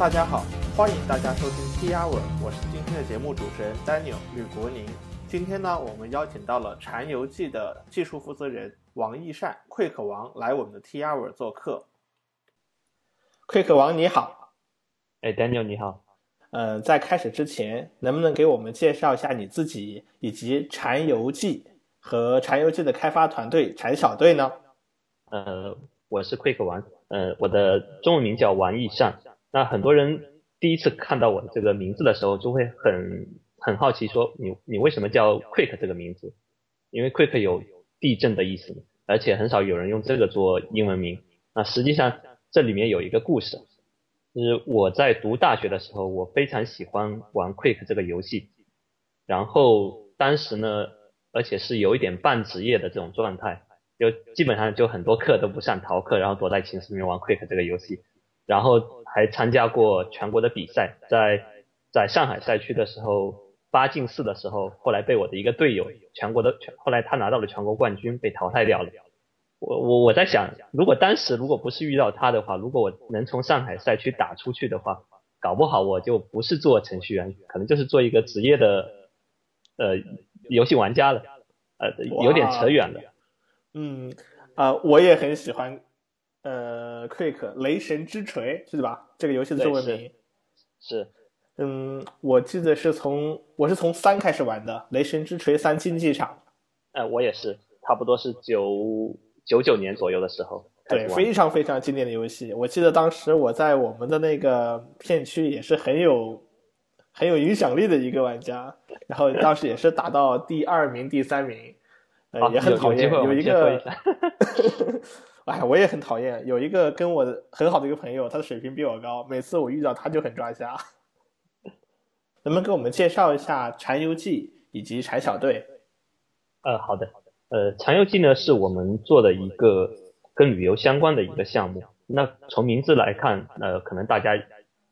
大家好，欢迎大家收听 T Hour，我是今天的节目主持人 Daniel 吕国宁。今天呢，我们邀请到了《禅游记》的技术负责人王义善 Quick 王来我们的 T Hour 做客。Quick 王你好，哎，Daniel 你好。呃，在开始之前，能不能给我们介绍一下你自己以及《禅游记》和《禅游记》的开发团队禅小队呢？呃，我是 Quick 王，呃，我的中文名叫王义善。那很多人第一次看到我的这个名字的时候，就会很很好奇，说你你为什么叫 Quick 这个名字？因为 Quick 有地震的意思，而且很少有人用这个做英文名。那实际上这里面有一个故事，就是我在读大学的时候，我非常喜欢玩 Quick 这个游戏，然后当时呢，而且是有一点半职业的这种状态，就基本上就很多课都不上，逃课，然后躲在寝室里面玩 Quick 这个游戏。然后还参加过全国的比赛，在在上海赛区的时候八进四的时候，后来被我的一个队友全国的全，后来他拿到了全国冠军，被淘汰掉了。我我我在想，如果当时如果不是遇到他的话，如果我能从上海赛区打出去的话，搞不好我就不是做程序员，可能就是做一个职业的呃游戏玩家了。呃，有点扯远了。嗯啊，我也很喜欢。呃，Quick 雷神之锤是吧？这个游戏的中文名是，嗯，我记得是从我是从三开始玩的，雷神之锤三竞技场。哎，我也是，差不多是九九九年左右的时候。对，非常非常经典的游戏。我记得当时我在我们的那个片区也是很有很有影响力的一个玩家，然后当时也是打到第二名、第三名，呃，也很讨厌有一个。哎，我也很讨厌有一个跟我很好的一个朋友，他的水平比我高，每次我遇到他就很抓瞎。能不能给我们介绍一下《禅游记》以及禅小队？呃，好的，呃，《禅游记》呢是我们做的一个跟旅游相关的一个项目。那从名字来看，呃，可能大家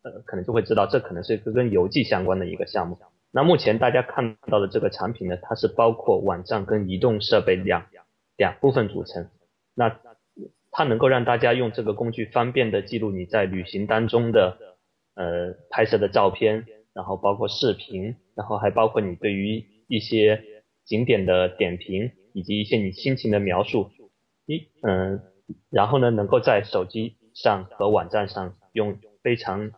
呃可能就会知道，这可能是一个跟游记相关的一个项目。那目前大家看到的这个产品呢，它是包括网站跟移动设备两两部分组成。那它能够让大家用这个工具方便的记录你在旅行当中的呃拍摄的照片，然后包括视频，然后还包括你对于一些景点的点评，以及一些你心情的描述。一嗯，然后呢，能够在手机上和网站上用非常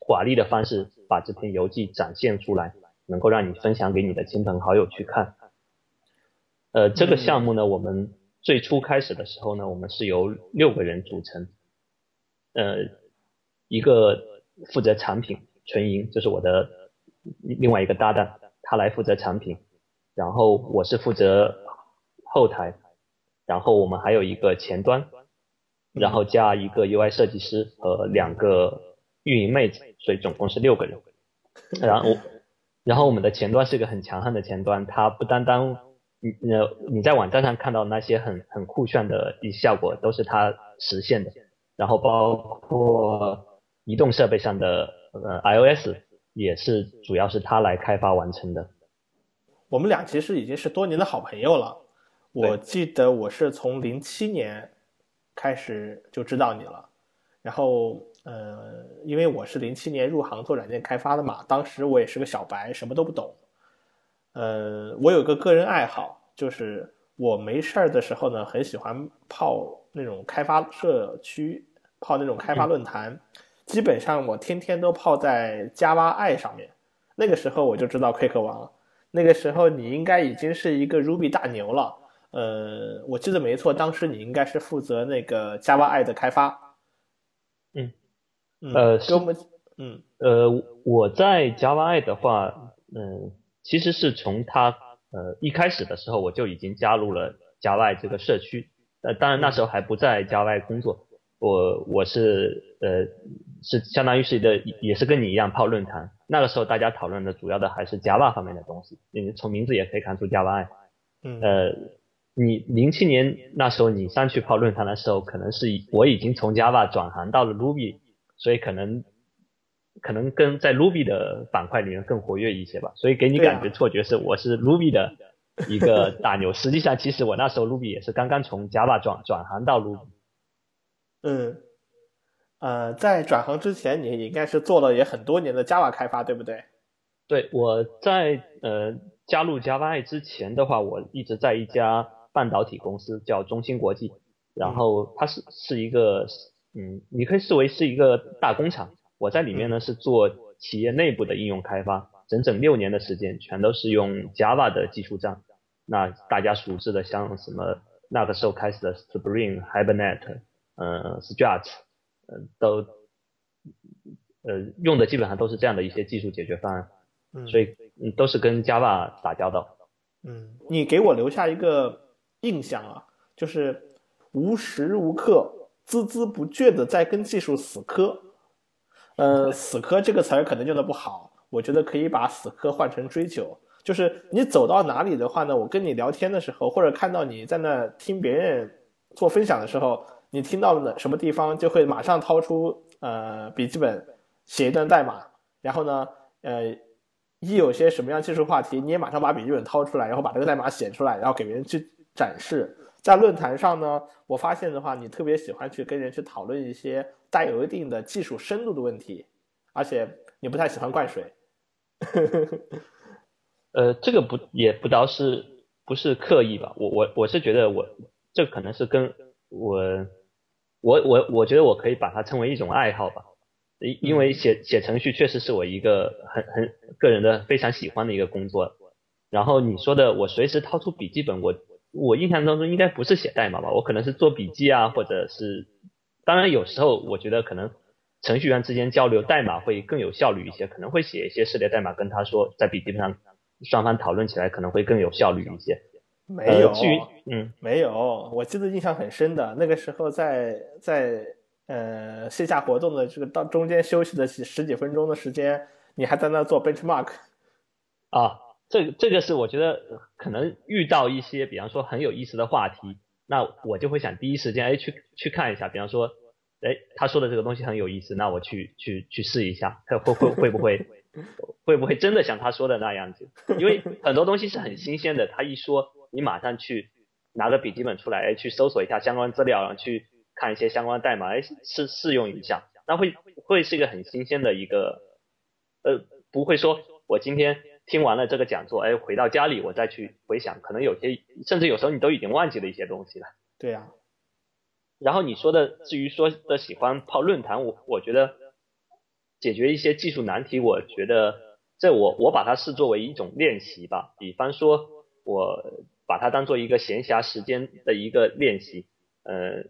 华丽的方式把这篇游记展现出来，能够让你分享给你的亲朋好友去看。呃，这个项目呢，我们。最初开始的时候呢，我们是由六个人组成，呃，一个负责产品纯银，这是我的另外一个搭档，他来负责产品，然后我是负责后台，然后我们还有一个前端，然后加一个 UI 设计师和两个运营妹子，所以总共是六个人。然后，然后我们的前端是一个很强悍的前端，它不单单你呃，你在网站上看到那些很很酷炫的一效果，都是它实现的。然后包括移动设备上的呃 iOS，也是主要是它来开发完成的。我们俩其实已经是多年的好朋友了。我记得我是从零七年开始就知道你了。然后呃，因为我是零七年入行做软件开发的嘛，当时我也是个小白，什么都不懂。呃，我有个个人爱好，就是我没事儿的时候呢，很喜欢泡那种开发社区，泡那种开发论坛。基本上我天天都泡在 Java i 上面。那个时候我就知道 Quick 王了，那个时候你应该已经是一个 Ruby 大牛了。呃，我记得没错，当时你应该是负责那个 Java i 的开发。嗯，呃，给我们，嗯，呃，我在 Java i 的话，嗯。其实是从他呃一开始的时候我就已经加入了 Java 这个社区，呃当然那时候还不在 Java 工作，我我是呃是相当于是一个也是跟你一样泡论坛，那个时候大家讨论的主要的还是 Java 方面的东西，你从名字也可以看出 Java，嗯呃你零七年那时候你上去泡论坛的时候，可能是我已经从 Java 转行到了 Ruby，所以可能。可能跟在 Ruby 的板块里面更活跃一些吧，所以给你感觉错觉是我是 Ruby 的一个大牛。实际上，其实我那时候 Ruby 也是刚刚从 Java 转转行到 Ruby。嗯，呃，在转行之前，你应该是做了也很多年的 Java 开发，对不对？对，我在呃加入 Java 之前的话，我一直在一家半导体公司叫中芯国际，然后它是是一个嗯，你可以视为是一个大工厂。我在里面呢是做企业内部的应用开发，整整六年的时间，全都是用 Java 的技术栈。那大家熟知的像什么那个时候开始的 Spring、Hibernate、呃 Struts，呃都呃用的基本上都是这样的一些技术解决方案。所以嗯都是跟 Java 打交道。嗯，你给我留下一个印象啊，就是无时无刻孜孜不倦的在跟技术死磕。呃，死磕这个词儿可能用的不好，我觉得可以把死磕换成追求。就是你走到哪里的话呢，我跟你聊天的时候，或者看到你在那听别人做分享的时候，你听到了什么地方，就会马上掏出呃笔记本写一段代码，然后呢，呃。一有些什么样技术话题，你也马上把笔记本掏出来，然后把这个代码写出来，然后给别人去展示。在论坛上呢，我发现的话，你特别喜欢去跟人去讨论一些带有一定的技术深度的问题，而且你不太喜欢灌水。呃，这个不也不倒是不是刻意吧？我我我是觉得我这可能是跟我我我我觉得我可以把它称为一种爱好吧。因因为写写程序确实是我一个很很个人的非常喜欢的一个工作，然后你说的我随时掏出笔记本，我我印象当中应该不是写代码吧，我可能是做笔记啊，或者是，当然有时候我觉得可能程序员之间交流代码会更有效率一些，可能会写一些式列代码跟他说，在笔记本上双方讨论起来可能会更有效率一些。没有，嗯，没有，我记得印象很深的那个时候在在。呃，线下活动的这个到中间休息的几十几分钟的时间，你还在那做 benchmark 啊？这个这个是我觉得可能遇到一些，比方说很有意思的话题，那我就会想第一时间哎去去看一下，比方说哎他说的这个东西很有意思，那我去去去试一下，看会会会不会 会不会真的像他说的那样子？因为很多东西是很新鲜的，他一说你马上去拿个笔记本出来，哎去搜索一下相关资料，然后去。看一些相关代码，哎，试试用一下，那会会是一个很新鲜的一个，呃，不会说我今天听完了这个讲座，哎，回到家里我再去回想，可能有些甚至有时候你都已经忘记了一些东西了。对呀。然后你说的至于说的喜欢泡论坛，我我觉得解决一些技术难题，我觉得这我我把它视作为一种练习吧。比方说，我把它当做一个闲暇时间的一个练习，呃。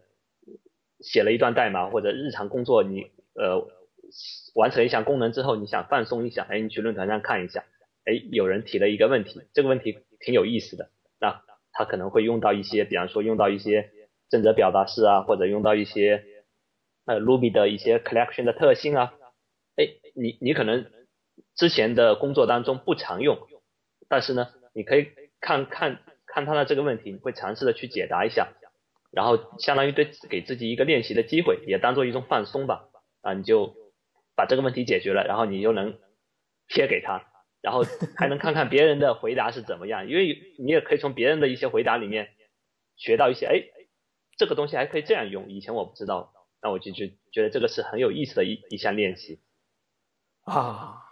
写了一段代码或者日常工作，你呃完成一项功能之后，你想放松一下，哎，你去论坛上看一下，哎，有人提了一个问题，这个问题挺有意思的，那他可能会用到一些，比方说用到一些正则表达式啊，或者用到一些呃 Ruby 的一些 collection 的特性啊，哎，你你可能之前的工作当中不常用，但是呢，你可以看看看他的这个问题，你会尝试的去解答一下。然后相当于对给自己一个练习的机会，也当做一种放松吧。啊，你就把这个问题解决了，然后你又能贴给他，然后还能看看别人的回答是怎么样，因为你也可以从别人的一些回答里面学到一些，哎，这个东西还可以这样用，以前我不知道，那我就就觉得这个是很有意思的一一项练习。啊，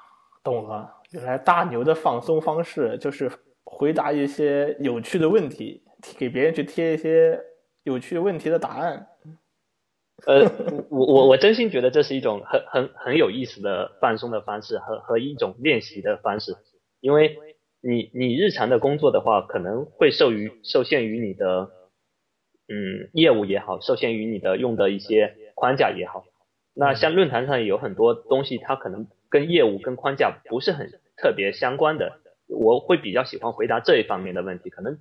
懂了，原来大牛的放松方式就是回答一些有趣的问题，给别人去贴一些。有趣问题的答案，呃，我我我真心觉得这是一种很很很有意思的放松的方式和和一种练习的方式，因为你你日常的工作的话，可能会受于受限于你的嗯业务也好，受限于你的用的一些框架也好，那像论坛上有很多东西，它可能跟业务跟框架不是很特别相关的，我会比较喜欢回答这一方面的问题，可能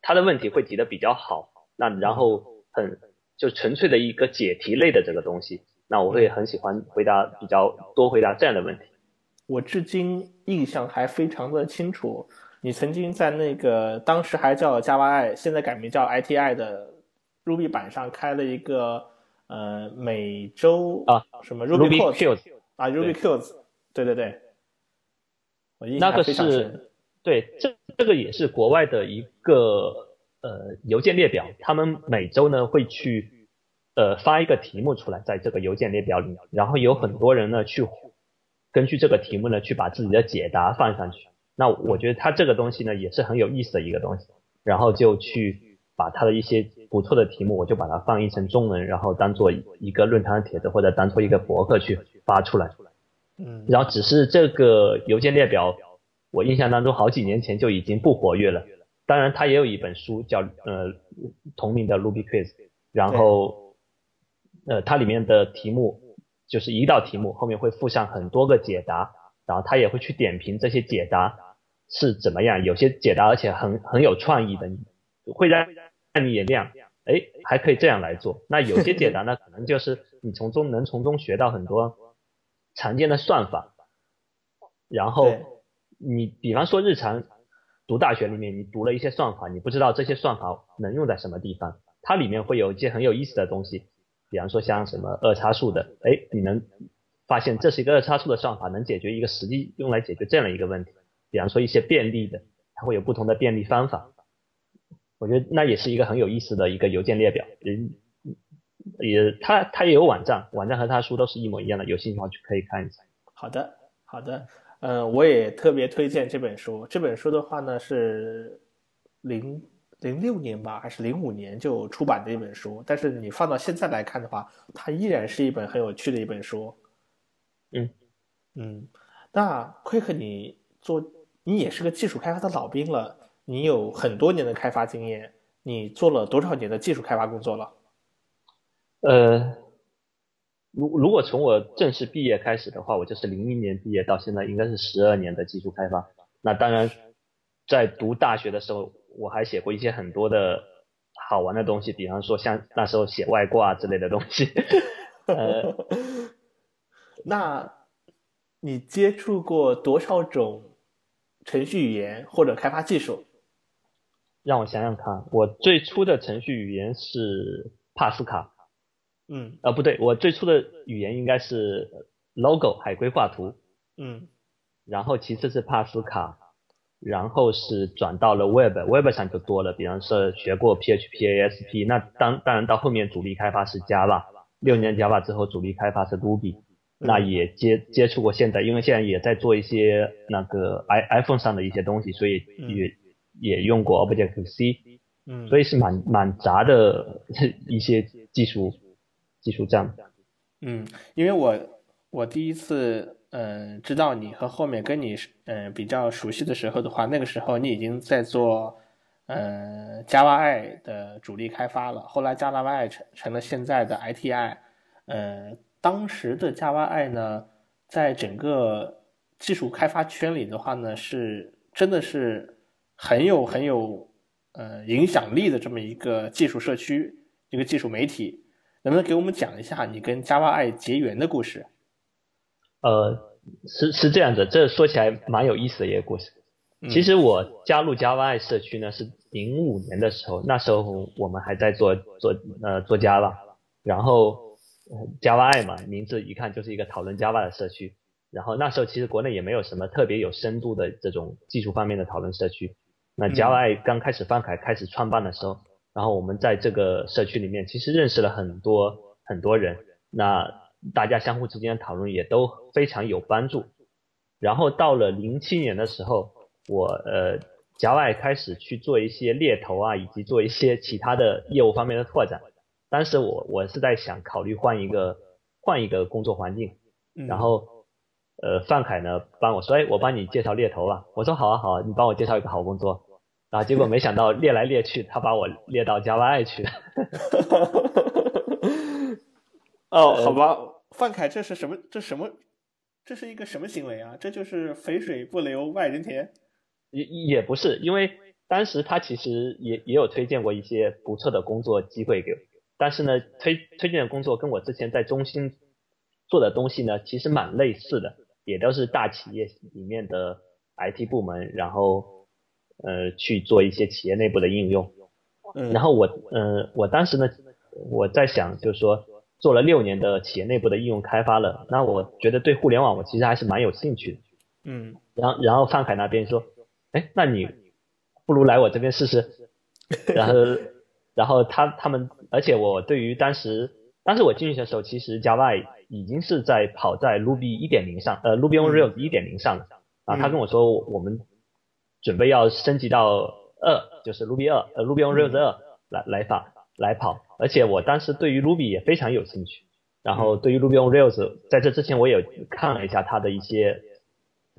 他的问题会提的比较好。那然后很就纯粹的一个解题类的这个东西，那我会很喜欢回答比较多回答这样的问题。我至今印象还非常的清楚，你曾经在那个当时还叫 Java，I，现在改名叫 ITI 的 Ruby 版上开了一个呃每周啊什么 Ruby Q 啊 Ruby Q，对对对，我印象非常深。对，这这个也是国外的一个。呃，邮件列表，他们每周呢会去呃发一个题目出来，在这个邮件列表里，然后有很多人呢去根据这个题目呢去把自己的解答放上去。那我觉得他这个东西呢也是很有意思的一个东西，然后就去把他的一些不错的题目，我就把它翻译成中文，然后当做一个论坛的帖子或者当做一个博客去发出来。嗯，然后只是这个邮件列表，我印象当中好几年前就已经不活跃了。当然，它也有一本书叫呃同名的 Ruby Quiz，然后呃它里面的题目就是一道题目后面会附上很多个解答，然后他也会去点评这些解答是怎么样，有些解答而且很很有创意的，会让让你眼亮，哎还可以这样来做。那有些解答 呢，可能就是你从中能从中学到很多常见的算法，然后你比方说日常。读大学里面，你读了一些算法，你不知道这些算法能用在什么地方。它里面会有一些很有意思的东西，比方说像什么二叉树的，哎，你能发现这是一个二叉树的算法，能解决一个实际用来解决这样的一个问题。比方说一些便利的，它会有不同的便利方法。我觉得那也是一个很有意思的一个邮件列表。嗯，也它它也有网站，网站和它书都是一模一样的，有兴趣的话去可以看一下。好的，好的。嗯，我也特别推荐这本书。这本书的话呢，是零零六年吧，还是零五年就出版的一本书。但是你放到现在来看的话，它依然是一本很有趣的一本书。嗯嗯，那 Quick，你做你也是个技术开发的老兵了，你有很多年的开发经验，你做了多少年的技术开发工作了？呃。如如果从我正式毕业开始的话，我就是零一年毕业到现在，应该是十二年的技术开发。那当然，在读大学的时候，我还写过一些很多的好玩的东西，比方说像那时候写外挂之类的东西。呃，那你接触过多少种程序语言或者开发技术？让我想想看，我最初的程序语言是帕斯卡。嗯，啊不对，我最初的语言应该是 Logo 海龟画图，嗯，然后其次是帕斯卡，然后是转到了 Web，Web 上就多了，比方说学过 PHP、ASP，那当当然到后面主力开发是 Java，六年 Java 之后主力开发是 Ruby，那也接接触过现在，因为现在也在做一些那个 i iPhone 上的一些东西，所以也也用过 Objective C，嗯，所以是蛮蛮杂的 一些技术。技术站，嗯，因为我我第一次嗯知道你和后面跟你嗯比较熟悉的时候的话，那个时候你已经在做嗯 Java I 的主力开发了，后来 Java I 成成了现在的 ITI，嗯，当时的 Java I 呢，在整个技术开发圈里的话呢，是真的是很有很有呃影响力的这么一个技术社区，一个技术媒体。能不能给我们讲一下你跟 Java I 结缘的故事？呃，是是这样的，这说起来蛮有意思的一个故事。其实我加入 Java I 社区呢是零五年的时候，那时候我们还在做做呃做 Java，然后 Java I 嘛，名字一看就是一个讨论 Java 的社区。然后那时候其实国内也没有什么特别有深度的这种技术方面的讨论社区。那 Java I 刚开始放开开始创办的时候。然后我们在这个社区里面，其实认识了很多很多人，那大家相互之间的讨论也都非常有帮助。然后到了零七年的时候，我呃，夹外开始去做一些猎头啊，以及做一些其他的业务方面的拓展。当时我我是在想考虑换一个换一个工作环境，然后呃，范凯呢帮我说，哎，我帮你介绍猎头吧。我说好啊好啊，你帮我介绍一个好工作。啊！结果没想到列来列去，他把我列到 Java I 去了。哦，好吧，范凯，这是什么？这什么？这是一个什么行为啊？这就是肥水不流外人田。也也不是，因为当时他其实也也有推荐过一些不错的工作机会给我，但是呢，推推荐的工作跟我之前在中心做的东西呢，其实蛮类似的，也都是大企业里面的 IT 部门，然后。呃，去做一些企业内部的应用，嗯，然后我，呃，我当时呢，我在想，就是说，做了六年的企业内部的应用开发了，那我觉得对互联网我其实还是蛮有兴趣的，嗯，然后，然后范凯那边说，哎，那你不如来我这边试试，然后，然后他他们，而且我对于当时当时我进去的时候，其实 Java 已经是在跑在 Ruby 一点零上，呃，Ruby on Rails 一点零上了。啊，他跟我说我们准备要升级到二，就是 Ruby 二，呃，Ruby on Rails 二来来跑来跑。而且我当时对于 Ruby 也非常有兴趣。然后对于 Ruby on Rails，在这之前我也看了一下它的一些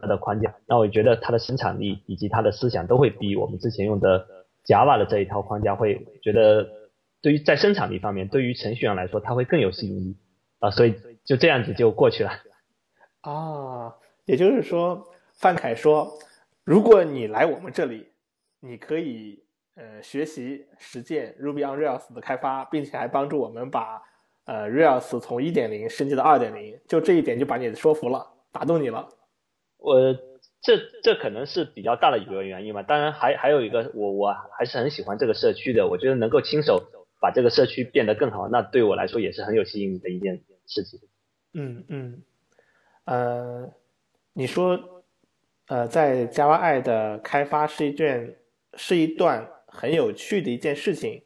它的框架，那我觉得它的生产力以及它的思想都会比我们之前用的 Java 的这一套框架会觉得。对于在生产力方面，对于程序员来说，它会更有吸引力啊，所以就这样子就过去了。啊，也就是说，范凯说，如果你来我们这里，你可以呃学习实践 Ruby on Rails 的开发，并且还帮助我们把呃 Rails 从一点零升级到二点零，就这一点就把你说服了，打动你了。我这这可能是比较大的一个原因吧，当然还还有一个，我我还是很喜欢这个社区的，我觉得能够亲手。把这个社区变得更好，那对我来说也是很有吸引力的一件事情。嗯嗯，呃，你说，呃，在 Java I 的开发是一件是一段很有趣的一件事情。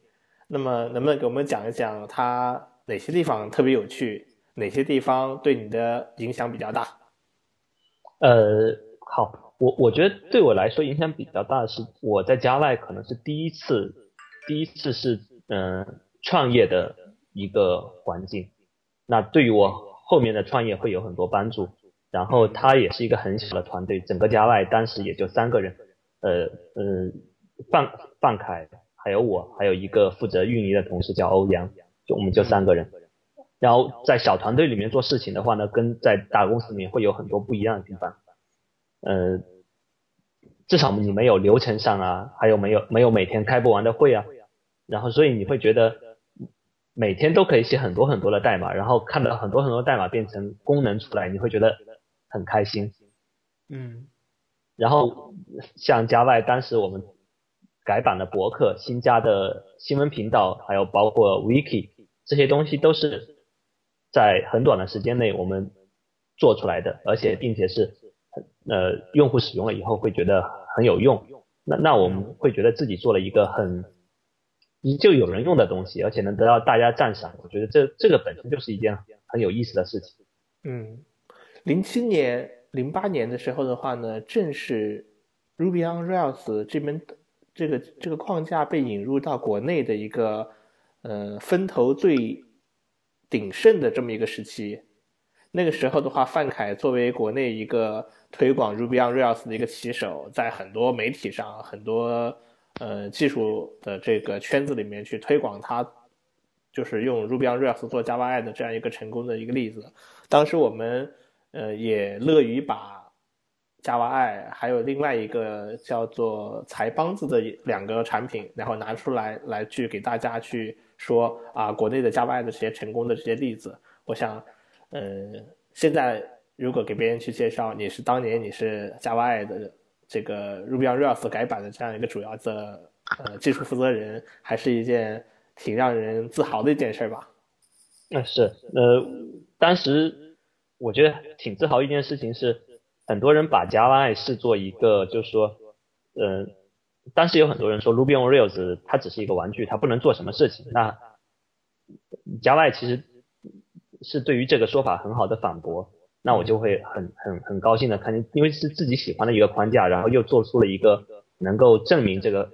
那么，能不能给我们讲一讲它哪些地方特别有趣，哪些地方对你的影响比较大？呃，好，我我觉得对我来说影响比较大的是我在 Java 可能是第一次，第一次是。嗯，创业的一个环境，那对于我后面的创业会有很多帮助。然后他也是一个很小的团队，整个加外当时也就三个人，呃嗯，范范凯，还有我，还有一个负责运营的同事叫欧阳，就我们就三个人。然后在小团队里面做事情的话呢，跟在大公司里面会有很多不一样的地方。呃，至少你没有流程上啊，还有没有没有每天开不完的会啊。然后，所以你会觉得每天都可以写很多很多的代码，然后看到很多很多代码变成功能出来，你会觉得很开心。嗯。然后像加外，当时我们改版的博客、新加的新闻频道，还有包括 wiki 这些东西，都是在很短的时间内我们做出来的，而且并且是呃用户使用了以后会觉得很有用。那那我们会觉得自己做了一个很。依旧有人用的东西，而且能得到大家赞赏，我觉得这这个本身就是一件很有意思的事情。嗯，零七年、零八年的时候的话呢，正是 Ruby on Rails 这边这个这个框架被引入到国内的一个呃风头最鼎盛的这么一个时期。那个时候的话，范凯作为国内一个推广 Ruby on Rails 的一个旗手，在很多媒体上很多。呃，技术的这个圈子里面去推广它，就是用 Ruby on Rails 做 Java 的这样一个成功的一个例子。当时我们呃也乐于把 Java I 还有另外一个叫做财帮子的两个产品，然后拿出来来去给大家去说啊，国内的 Java I 的这些成功的这些例子。我想，呃，现在如果给别人去介绍你是当年你是 Java I 的。这个 Ruby on Rails 改版的这样一个主要的呃技术负责人，还是一件挺让人自豪的一件事吧？那是呃，当时我觉得挺自豪一件事情是，很多人把 Java 视作一个，就是说，呃，当时有很多人说 Ruby on Rails 它只是一个玩具，它不能做什么事情。那 Java 其实是对于这个说法很好的反驳。那我就会很很很高兴的看见，因为是自己喜欢的一个框架，然后又做出了一个能够证明这个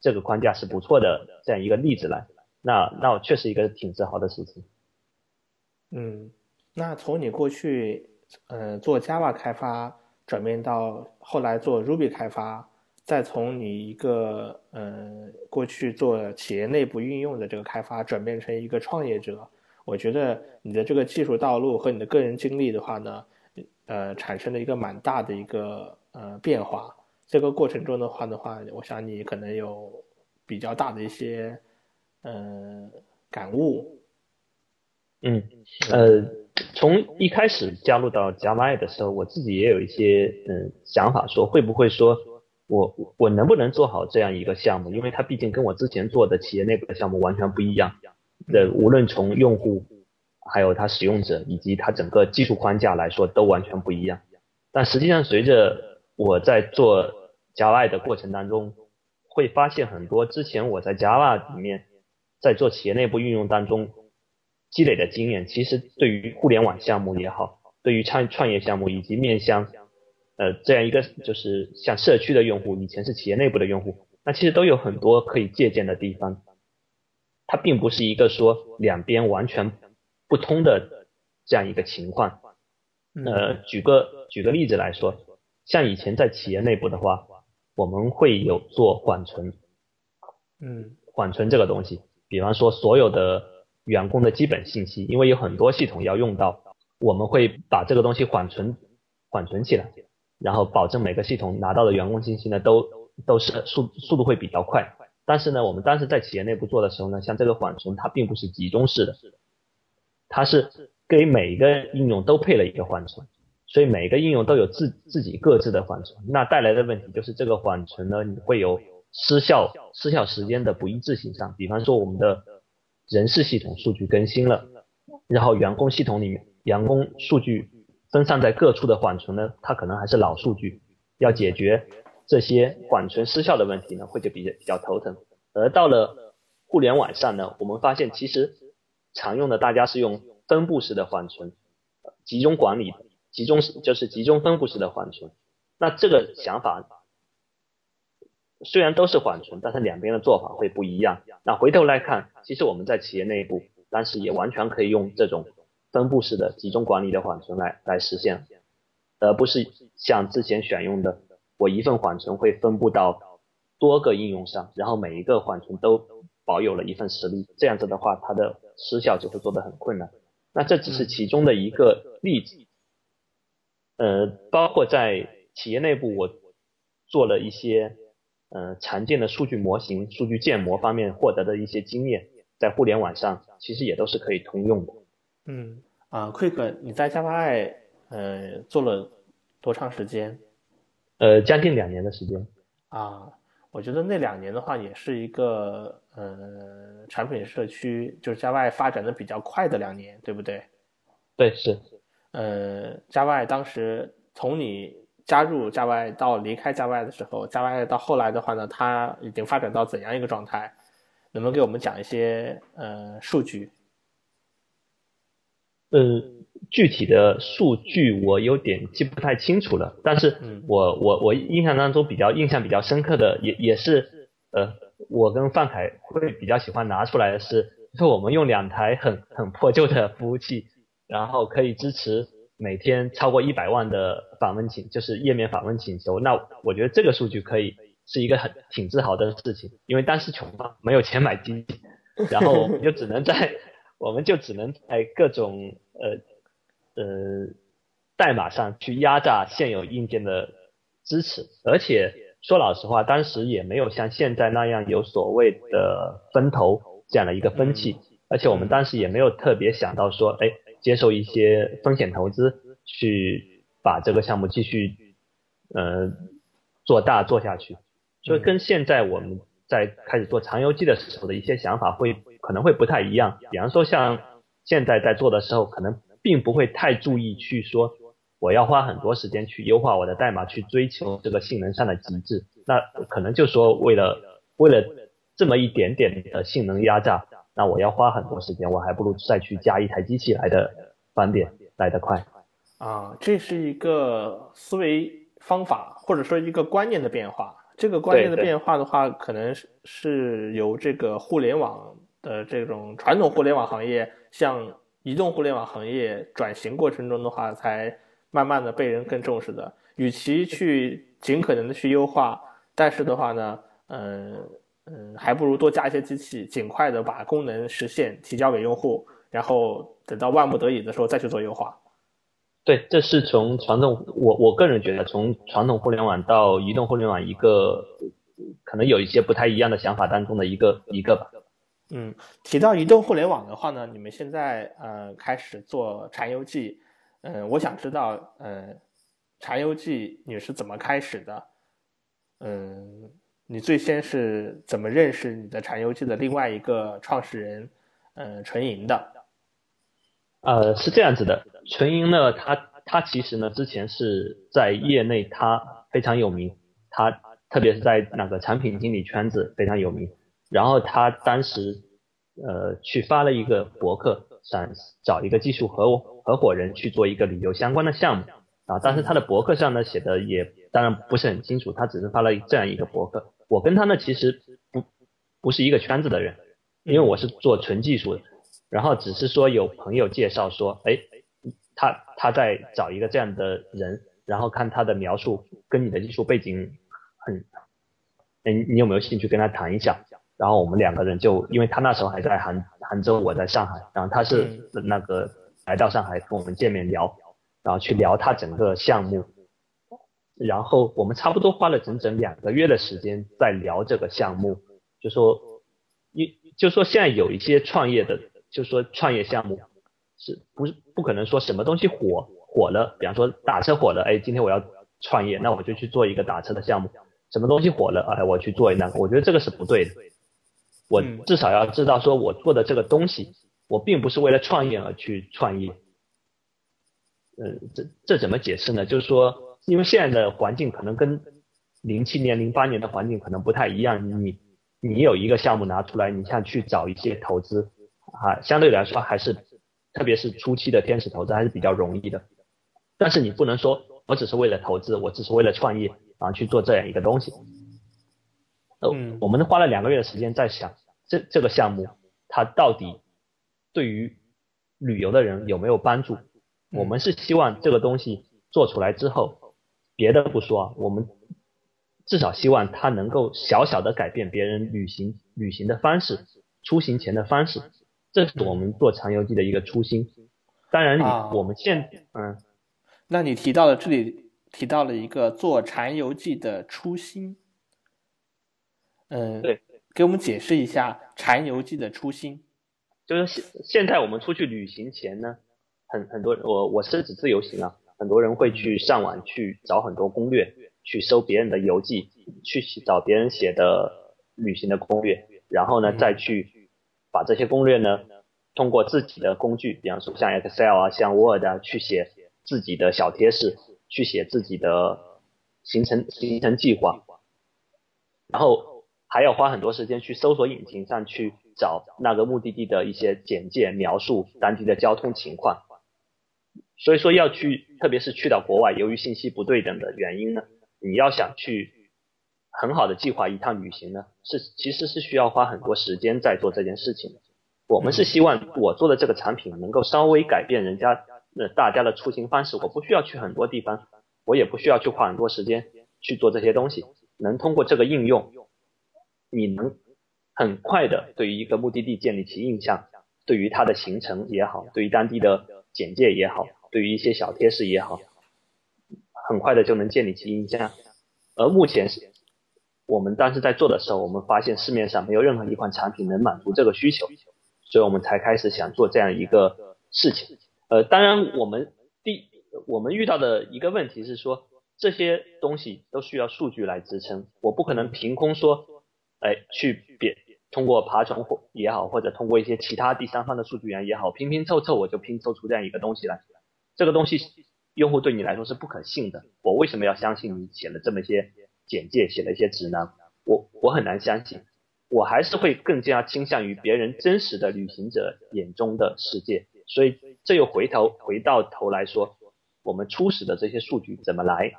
这个框架是不错的这样一个例子来，那那我确实一个挺自豪的事情。嗯，那从你过去呃做 Java 开发转变到后来做 Ruby 开发，再从你一个呃过去做企业内部运用的这个开发转变成一个创业者。我觉得你的这个技术道路和你的个人经历的话呢，呃，产生了一个蛮大的一个呃变化。这个过程中的话的话，我想你可能有比较大的一些呃感悟。嗯，呃，从一开始加入到 Java 的时候，我自己也有一些嗯想法，说会不会说我我能不能做好这样一个项目？因为它毕竟跟我之前做的企业内部的项目完全不一样。的无论从用户，还有它使用者以及它整个技术框架来说，都完全不一样。但实际上，随着我在做 Java 的过程当中，会发现很多之前我在 Java 里面在做企业内部运用当中积累的经验，其实对于互联网项目也好，对于创创业项目以及面向呃这样一个就是像社区的用户，以前是企业内部的用户，那其实都有很多可以借鉴的地方。它并不是一个说两边完全不通的这样一个情况。呃，举个举个例子来说，像以前在企业内部的话，我们会有做缓存，嗯，缓存这个东西，比方说所有的员工的基本信息，因为有很多系统要用到，我们会把这个东西缓存缓存起来，然后保证每个系统拿到的员工信息呢都都是速速度会比较快。但是呢，我们当时在企业内部做的时候呢，像这个缓存，它并不是集中式的，它是给每一个应用都配了一个缓存，所以每个应用都有自自己各自的缓存。那带来的问题就是这个缓存呢，你会有失效失效时间的不一致性上。比方说我们的人事系统数据更新了，然后员工系统里面员工数据分散在各处的缓存呢，它可能还是老数据，要解决。这些缓存失效的问题呢，会就比较比较头疼。而到了互联网上呢，我们发现其实常用的大家是用分布式的缓存，集中管理，集中就是集中分布式的缓存。那这个想法虽然都是缓存，但是两边的做法会不一样。那回头来看，其实我们在企业内部当时也完全可以用这种分布式的集中管理的缓存来来实现，而不是像之前选用的。我一份缓存会分布到多个应用上，然后每一个缓存都保有了一份实力，这样子的话，它的失效就会做得很困难。那这只是其中的一个例子，呃，包括在企业内部，我做了一些呃常见的数据模型、数据建模方面获得的一些经验，在互联网上其实也都是可以通用的。嗯，啊，Quick，你在 Java I 呃做了多长时间？呃，将近两年的时间啊，我觉得那两年的话，也是一个呃产品社区就是 Java 发展的比较快的两年，对不对？对，是。呃，Java 当时从你加入 Java 到离开 Java 的时候，Java 到后来的话呢，它已经发展到怎样一个状态？能不能给我们讲一些呃数据？嗯。具体的数据我有点记不太清楚了，但是我我我印象当中比较印象比较深刻的也也是呃，我跟范凯会比较喜欢拿出来的是，就是我们用两台很很破旧的服务器，然后可以支持每天超过一百万的访问请，就是页面访问请求。那我觉得这个数据可以是一个很挺自豪的事情，因为当时穷嘛，没有钱买机器，然后我们就只能在我们就只能在各种呃。呃，代码上去压榨现有硬件的支持，而且说老实话，当时也没有像现在那样有所谓的分头这样的一个分气，而且我们当时也没有特别想到说，哎，接受一些风险投资去把这个项目继续呃做大做下去，所以跟现在我们在开始做长游记的时候的一些想法会可能会不太一样，比方说像现在在做的时候可能。并不会太注意去说，我要花很多时间去优化我的代码，去追求这个性能上的极致。那可能就说为了为了这么一点点的性能压榨，那我要花很多时间，我还不如再去加一台机器来的方便来得快。啊，这是一个思维方法或者说一个观念的变化。这个观念的变化的话，可能是是由这个互联网的这种传统互联网行业向。移动互联网行业转型过程中的话，才慢慢的被人更重视的。与其去尽可能的去优化，但是的话呢，嗯嗯，还不如多加一些机器，尽快的把功能实现提交给用户，然后等到万不得已的时候再去做优化。对，这是从传统，我我个人觉得，从传统互联网到移动互联网，一个可能有一些不太一样的想法当中的一个一个吧。嗯，提到移动互联网的话呢，你们现在呃开始做柴油记，嗯，我想知道，嗯，柴油记你是怎么开始的？嗯，你最先是怎么认识你的产油记的另外一个创始人，呃，纯银的？呃，是这样子的，纯银呢，他他其实呢之前是在业内他非常有名，他特别是在那个产品经理圈子非常有名。然后他当时，呃，去发了一个博客，想找一个技术合合伙人去做一个旅游相关的项目啊，但是他的博客上呢写的也当然不是很清楚，他只是发了这样一个博客。我跟他呢其实不不是一个圈子的人，因为我是做纯技术的，然后只是说有朋友介绍说，哎，他他在找一个这样的人，然后看他的描述跟你的技术背景很，哎，你有没有兴趣跟他谈一下？然后我们两个人就，因为他那时候还在杭杭州，我在上海，然后他是那个来到上海跟我们见面聊，然后去聊他整个项目，然后我们差不多花了整整两个月的时间在聊这个项目，就说一就说现在有一些创业的，就说创业项目是不是不可能说什么东西火火了，比方说打车火了，哎，今天我要创业，那我就去做一个打车的项目，什么东西火了，哎，我去做一个，我觉得这个是不对的。我至少要知道，说我做的这个东西，我并不是为了创业而去创业。嗯，这这怎么解释呢？就是说，因为现在的环境可能跟零七年、零八年的环境可能不太一样。你你有一个项目拿出来，你像去找一些投资啊，相对来说还是，特别是初期的天使投资还是比较容易的。但是你不能说我只是为了投资，我只是为了创业啊去做这样一个东西。嗯，我们花了两个月的时间在想。这这个项目，它到底对于旅游的人有没有帮助？我们是希望这个东西做出来之后，别的不说啊，我们至少希望他能够小小的改变别人旅行旅行的方式、出行前的方式，这是我们做长游记的一个初心。当然，你我们现嗯，那你提到了这里提到了一个做长游记的初心，嗯，对。给我们解释一下禅游记的初心，就是现现在我们出去旅行前呢，很很多我我是指自由行啊，很多人会去上网去找很多攻略，去搜别人的游记，去找别人写的旅行的攻略，然后呢再去把这些攻略呢通过自己的工具，比方说像 Excel 啊，像 Word 啊，去写自己的小贴士，去写自己的行程行程计划，然后。还要花很多时间去搜索引擎上去找那个目的地的一些简介描述当地的交通情况，所以说要去，特别是去到国外，由于信息不对等的原因呢，你要想去很好的计划一趟旅行呢，是其实是需要花很多时间在做这件事情。我们是希望我做的这个产品能够稍微改变人家呃大家的出行方式，我不需要去很多地方，我也不需要去花很多时间去做这些东西，能通过这个应用。你能很快的对于一个目的地建立起印象，对于它的行程也好，对于当地的简介也好，对于一些小贴士也好，很快的就能建立起印象。而目前是我们当时在做的时候，我们发现市面上没有任何一款产品能满足这个需求，所以我们才开始想做这样一个事情。呃，当然我们第我们遇到的一个问题是说，这些东西都需要数据来支撑，我不可能凭空说。哎，去别通过爬虫或也好，或者通过一些其他第三方的数据源也好，拼拼凑凑，我就拼凑出这样一个东西来。这个东西用户对你来说是不可信的。我为什么要相信你写了这么一些简介，写了一些指南？我我很难相信。我还是会更加倾向于别人真实的旅行者眼中的世界。所以这又回头回到头来说，我们初始的这些数据怎么来？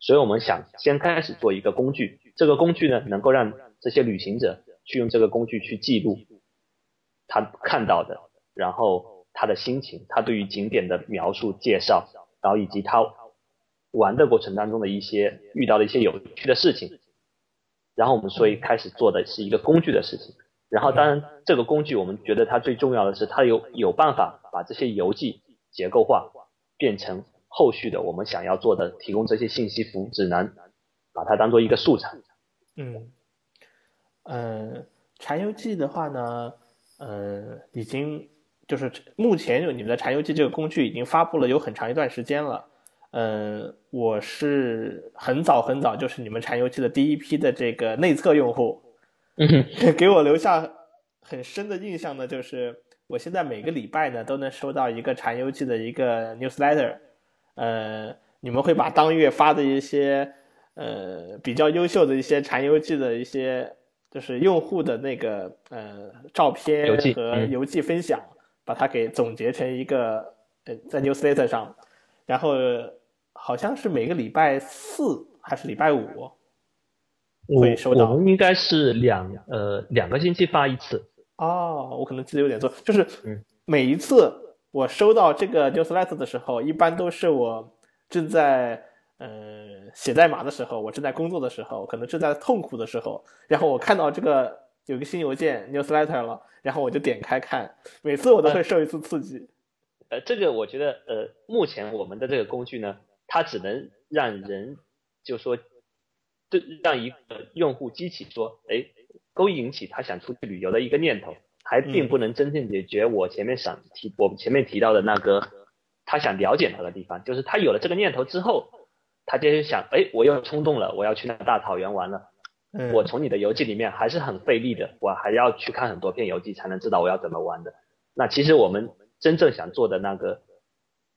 所以我们想先开始做一个工具，这个工具呢能够让这些旅行者去用这个工具去记录他看到的，然后他的心情，他对于景点的描述介绍，然后以及他玩的过程当中的一些遇到的一些有趣的事情，然后我们所以开始做的是一个工具的事情，然后当然这个工具我们觉得它最重要的是它有有办法把这些游记结构化，变成后续的我们想要做的提供这些信息服务指南，把它当做一个素材，嗯。嗯，柴油记的话呢，嗯，已经就是目前就你们的柴油记这个工具已经发布了有很长一段时间了。嗯，我是很早很早就是你们柴油记的第一批的这个内测用户，给我留下很深的印象呢，就是我现在每个礼拜呢都能收到一个柴油记的一个 newsletter，呃，你们会把当月发的一些呃比较优秀的一些柴油记的一些。就是用户的那个呃照片和邮寄分享把它给总结成一个呃在 newsletter 上，然后好像是每个礼拜四还是礼拜五会收到。我们应该是两呃两个星期发一次。哦，我可能记得有点错，就是每一次我收到这个 newsletter 的时候，一般都是我正在呃写代码的时候，我正在工作的时候，可能正在痛苦的时候，然后我看到这个有个新邮件 newsletter 了，然后我就点开看，每次我都会受一次刺激。呃，这个我觉得呃，目前我们的这个工具呢，它只能让人就说，对，让一个用户激起说，哎。勾引起他想出去旅游的一个念头，还并不能真正解决我前面想提我们前面提到的那个他想了解他的地方。就是他有了这个念头之后，他就想，哎，我又冲动了，我要去那大草原玩了。我从你的游记里面还是很费力的，我还要去看很多篇游记才能知道我要怎么玩的。那其实我们真正想做的那个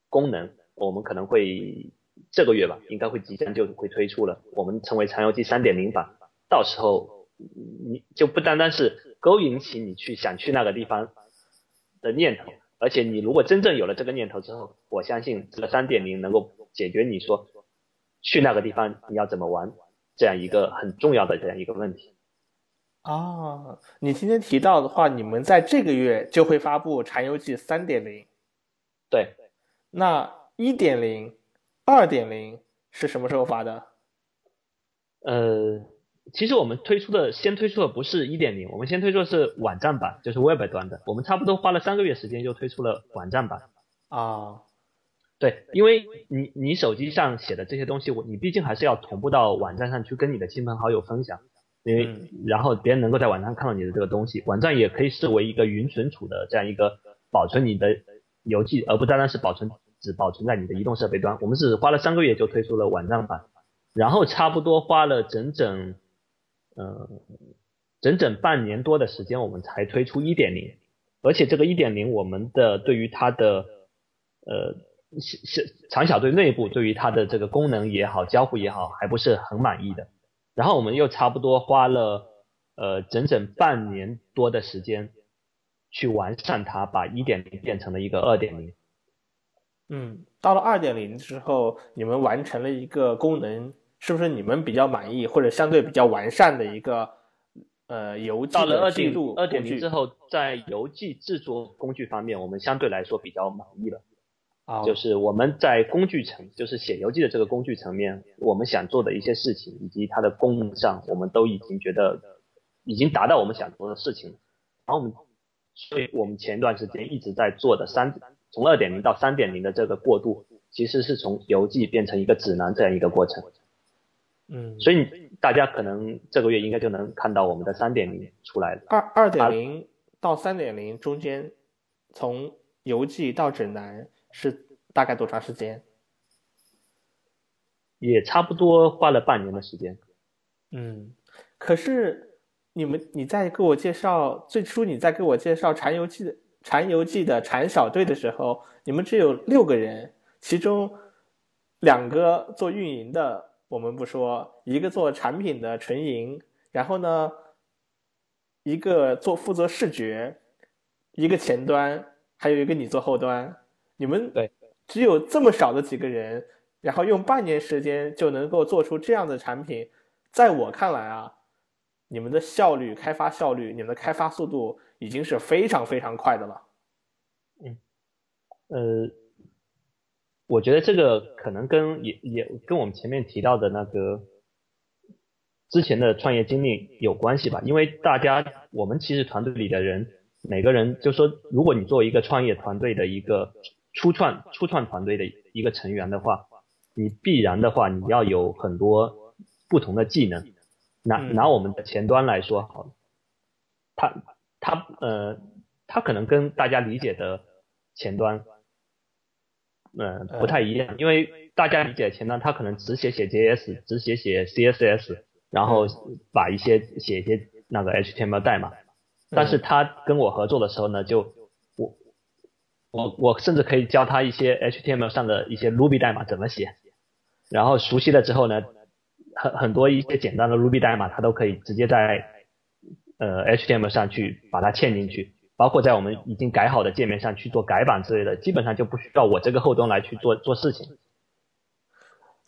功能，我们可能会这个月吧，应该会即将就会推出了。我们称为长游记三点零版，到时候。你就不单单是勾引起你去想去那个地方的念头，而且你如果真正有了这个念头之后，我相信这个三点零能够解决你说去那个地方你要怎么玩这样一个很重要的这样一个问题。啊，你今天提到的话，你们在这个月就会发布柴油记三点零。对，那一点零、二点零是什么时候发的？呃。其实我们推出的先推出的不是一点零，我们先推出的是网站版，就是 Web 端的。我们差不多花了三个月时间就推出了网站版。啊，对，因为你你手机上写的这些东西，我你毕竟还是要同步到网站上去跟你的亲朋好友分享，因为然后别人能够在网上看到你的这个东西。网站也可以视为一个云存储的这样一个保存你的邮寄，而不单单是保存只保存在你的移动设备端。我们是花了三个月就推出了网站版，然后差不多花了整整。嗯，整整半年多的时间，我们才推出一点零，而且这个一点零，我们的对于它的呃是长小队内部对于它的这个功能也好，交互也好，还不是很满意的。然后我们又差不多花了呃整整半年多的时间去完善它，把一点零变成了一个二点零。嗯，到了二点零之后，你们完成了一个功能。是不是你们比较满意或者相对比较完善的一个呃邮寄的记录二点零之后，在邮寄制作工具方面，我们相对来说比较满意了。啊，就是我们在工具层，就是写游记的这个工具层面，我们想做的一些事情以及它的功能上，我们都已经觉得已经达到我们想做的事情。然后我们，所以我们前段时间一直在做的三从二点零到三点零的这个过渡，其实是从游记变成一个指南这样一个过程。嗯，所以大家可能这个月应该就能看到我们的三点零出来了。二二点零到三点零中间，从游记到指南是大概多长时间？也差不多花了半年的时间。嗯，可是你们你在给我介绍最初你在给我介绍禅游记的禅游记的禅小队的时候，你们只有六个人，其中两个做运营的。我们不说，一个做产品的纯营，然后呢，一个做负责视觉，一个前端，还有一个你做后端。你们对，只有这么少的几个人，然后用半年时间就能够做出这样的产品，在我看来啊，你们的效率、开发效率、你们的开发速度已经是非常非常快的了。嗯，呃。我觉得这个可能跟也也跟我们前面提到的那个之前的创业经历有关系吧，因为大家我们其实团队里的人每个人就说，如果你作为一个创业团队的一个初创初创团队的一个成员的话，你必然的话你要有很多不同的技能。拿拿我们的前端来说，好，他他呃他可能跟大家理解的前端。嗯，不太一样，因为大家理解前端，他可能只写写 JS，只写写 CSS，然后把一些写一些那个 HTML 代码。但是他跟我合作的时候呢，就我我我甚至可以教他一些 HTML 上的一些 Ruby 代码怎么写，然后熟悉了之后呢，很很多一些简单的 Ruby 代码，他都可以直接在呃 HTML 上去把它嵌进去。包括在我们已经改好的界面上去做改版之类的，基本上就不需要我这个后端来去做做事情。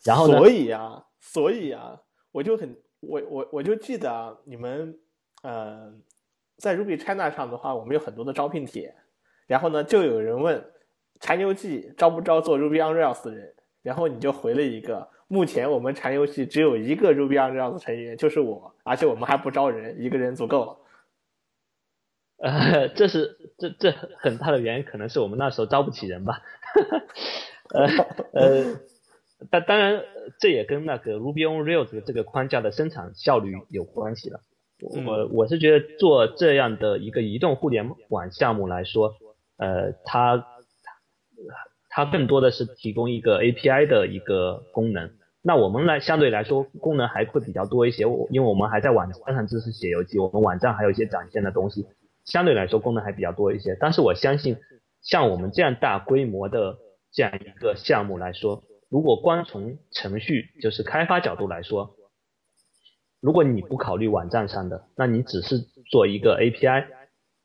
然后呢？所以啊，所以啊，我就很我我我就记得啊，你们呃在 Ruby China 上的话，我们有很多的招聘帖，然后呢，就有人问柴牛记招不招做 Ruby on Rails 的人，然后你就回了一个，目前我们柴牛记只有一个 Ruby on Rails 成员，就是我，而且我们还不招人，一个人足够了。呃，这是这这很大的原因，可能是我们那时候招不起人吧。呃 呃。但当然，这也跟那个 Ruby on Rails 这个框架的生产效率有关系了。我我是觉得做这样的一个移动互联网项目来说，呃，它它更多的是提供一个 API 的一个功能。那我们来相对来说功能还会比较多一些，因为我们还在网站上支持写游记，我们网站还有一些展现的东西，相对来说功能还比较多一些。但是我相信，像我们这样大规模的这样一个项目来说，如果光从程序就是开发角度来说，如果你不考虑网站上的，那你只是做一个 API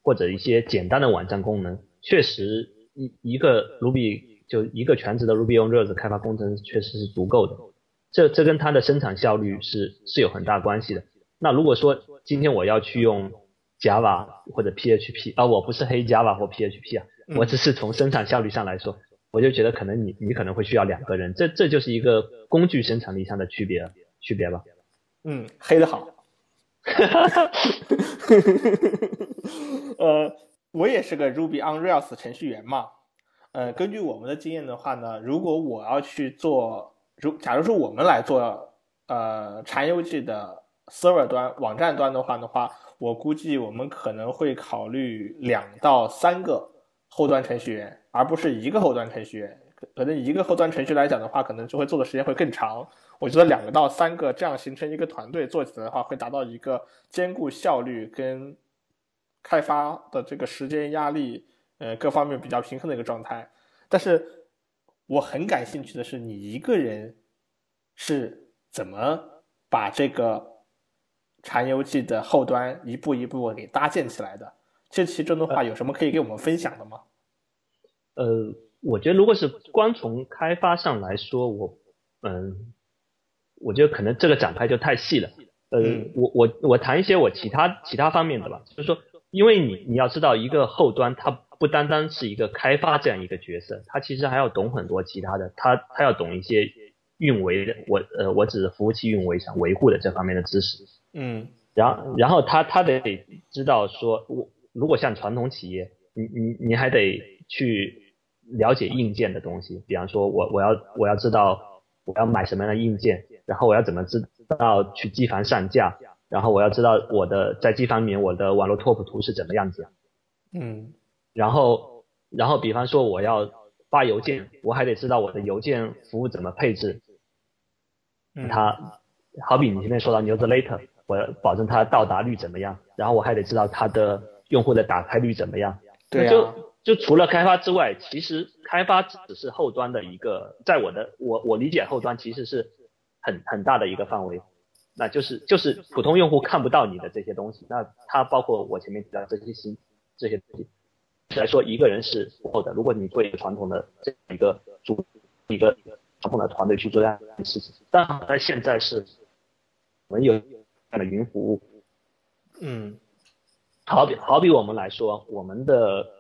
或者一些简单的网站功能，确实一一个 Ruby 就一个全职的 Ruby on Rails 开发工程确实是足够的。这这跟它的生产效率是是有很大关系的。那如果说今天我要去用 Java 或者 PHP 啊，我不是黑 Java 或 PHP 啊，我只是从生产效率上来说。我就觉得可能你你可能会需要两个人，这这就是一个工具生产力上的区别区别吧。嗯，黑的好。呃，我也是个 Ruby on Rails 程序员嘛。呃，根据我们的经验的话呢，如果我要去做，如假如说我们来做呃禅游记的 server 端网站端的话的话，我估计我们可能会考虑两到三个后端程序员。而不是一个后端程序员，可能一个后端程序来讲的话，可能就会做的时间会更长。我觉得两个到三个这样形成一个团队做起来的话，会达到一个兼顾效率跟开发的这个时间压力，呃，各方面比较平衡的一个状态。但是我很感兴趣的是，你一个人是怎么把这个柴油记的后端一步一步给搭建起来的？这其中的话，有什么可以给我们分享的吗？呃，我觉得如果是光从开发上来说，我，嗯，我觉得可能这个展开就太细了。呃，我我我谈一些我其他其他方面的吧，就是说，因为你你要知道，一个后端它不单单是一个开发这样一个角色，它其实还要懂很多其他的，它它要懂一些运维的，我呃我指服务器运维上维护的这方面的知识。嗯，然后然后他他得知道说，我如果像传统企业，你你你还得去。了解硬件的东西，比方说，我我要我要知道我要买什么样的硬件，然后我要怎么知道去机房上架，然后我要知道我的在这方面我的网络拓扑图是怎么样子，嗯，然后然后比方说我要发邮件，我还得知道我的邮件服务怎么配置，它好比你前面说到 newsletter，我要保证它到达率怎么样，然后我还得知道它的用户的打开率怎么样，对啊。就除了开发之外，其实开发只是后端的一个，在我的我我理解后端其实是很很大的一个范围，那就是就是普通用户看不到你的这些东西，那它包括我前面提到这些新这些东西来说，一个人是不够的。如果你做一个传统的这一个主一个传统的团队去做这样的事情，但在现在是我们有这样的云服务，嗯，好比好比我们来说，我们的。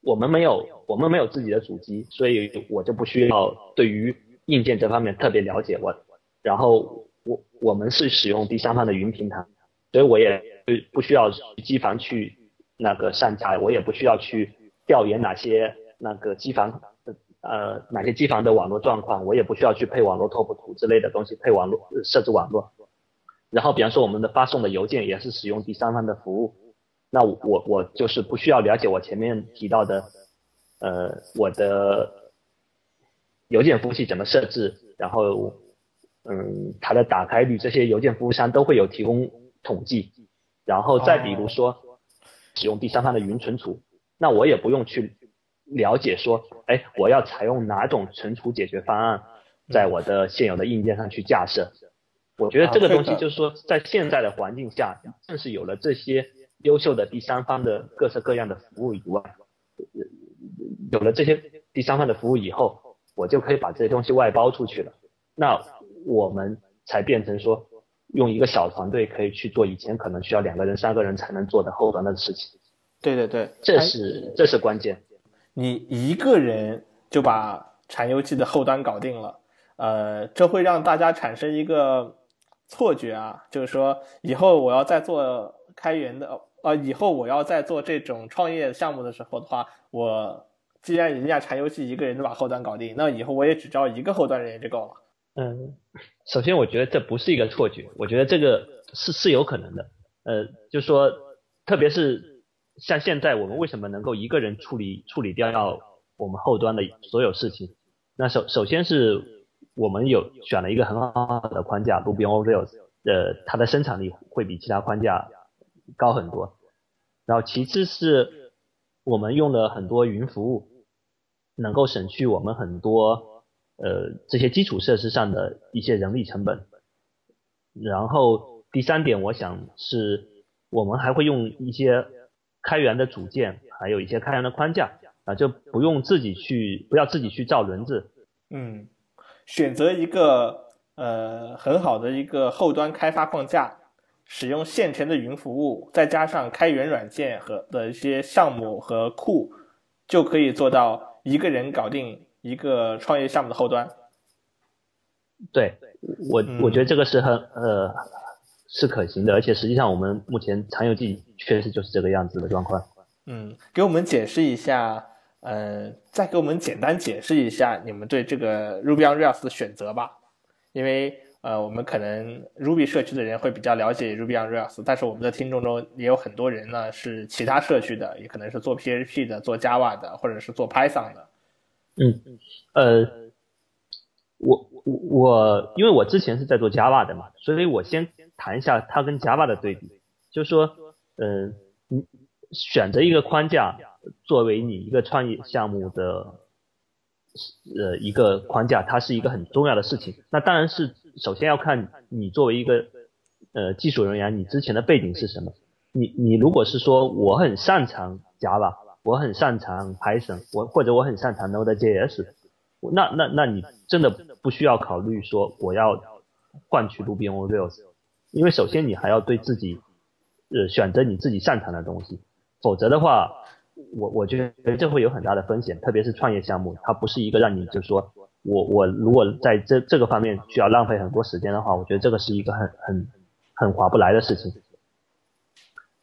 我们没有，我们没有自己的主机，所以我就不需要对于硬件这方面特别了解。我，然后我我们是使用第三方的云平台，所以我也不不需要机房去那个上架，我也不需要去调研哪些那个机房呃哪些机房的网络状况，我也不需要去配网络拓扑图之类的东西，配网络设置网络。然后比方说我们的发送的邮件也是使用第三方的服务。那我我就是不需要了解我前面提到的，呃，我的邮件服务器怎么设置，然后，嗯，它的打开率，这些邮件服务商都会有提供统计。然后再比如说，使用第三方的云存储，那我也不用去了解说，哎，我要采用哪种存储解决方案，在我的现有的硬件上去架设。我觉得这个东西就是说，在现在的环境下，正是有了这些。优秀的第三方的各式各样的服务以外，有了这些第三方的服务以后，我就可以把这些东西外包出去了。那我们才变成说，用一个小团队可以去做以前可能需要两个人、三个人才能做的后端的事情。对对对，这是这是关键。你一个人就把产油机的后端搞定了，呃，这会让大家产生一个错觉啊，就是说以后我要再做开源的，呃，以后我要再做这种创业项目的时候的话，我既然人家产油机一个人就把后端搞定，那以后我也只招一个后端人员就够了。嗯，首先我觉得这不是一个错觉，我觉得这个是是有可能的，呃，就说特别是。像现在我们为什么能够一个人处理处理掉我们后端的所有事情？那首首先是我们有选了一个很好的框架，Ruby on Rails，呃，它的生产力会比其他框架高很多。然后其次是我们用了很多云服务，能够省去我们很多呃这些基础设施上的一些人力成本。然后第三点，我想是我们还会用一些。开源的组件，还有一些开源的框架啊，就不用自己去，不要自己去造轮子。嗯，选择一个呃很好的一个后端开发框架，使用现成的云服务，再加上开源软件和的一些项目和库，就可以做到一个人搞定一个创业项目的后端。对我，我觉得这个是很呃。是可行的，而且实际上我们目前常有记确实就是这个样子的状况。嗯，给我们解释一下，呃，再给我们简单解释一下你们对这个 Ruby on Rails 的选择吧。因为呃，我们可能 Ruby 社区的人会比较了解 Ruby on Rails，但是我们的听众中也有很多人呢是其他社区的，也可能是做 PHP 的、做 Java 的，或者是做 Python 的。嗯，呃，我我我，因为我之前是在做 Java 的嘛，所以我先。谈一下它跟 Java 的对比，就是说，嗯，你选择一个框架作为你一个创业项目的呃一个框架，它是一个很重要的事情。那当然是首先要看你作为一个呃技术人员，你之前的背景是什么。你你如果是说我很擅长 Java，我很擅长 Python，我或者我很擅长 Node.js，那那那你真的不需要考虑说我要换取 Ruby on Rails。因为首先你还要对自己，呃，选择你自己擅长的东西，否则的话，我我觉得这会有很大的风险，特别是创业项目，它不是一个让你就说，我我如果在这这个方面需要浪费很多时间的话，我觉得这个是一个很很很划不来的事情。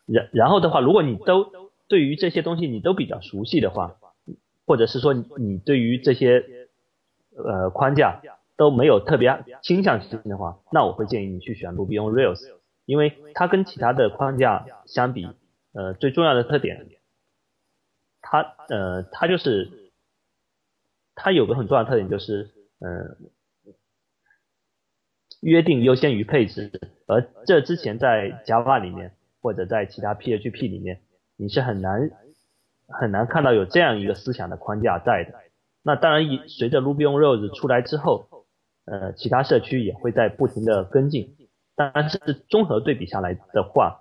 然然后的话，如果你都对于这些东西你都比较熟悉的话，或者是说你对于这些呃框架。都没有特别倾向性的话，那我会建议你去选 Ruby on Rails，因为它跟其他的框架相比，呃，最重要的特点，它呃，它就是它有个很重要的特点就是，呃，约定优先于配置，而这之前在 Java 里面或者在其他 PHP 里面，你是很难很难看到有这样一个思想的框架在的。那当然，以随着 Ruby on Rails 出来之后，呃，其他社区也会在不停的跟进，但是综合对比下来的话，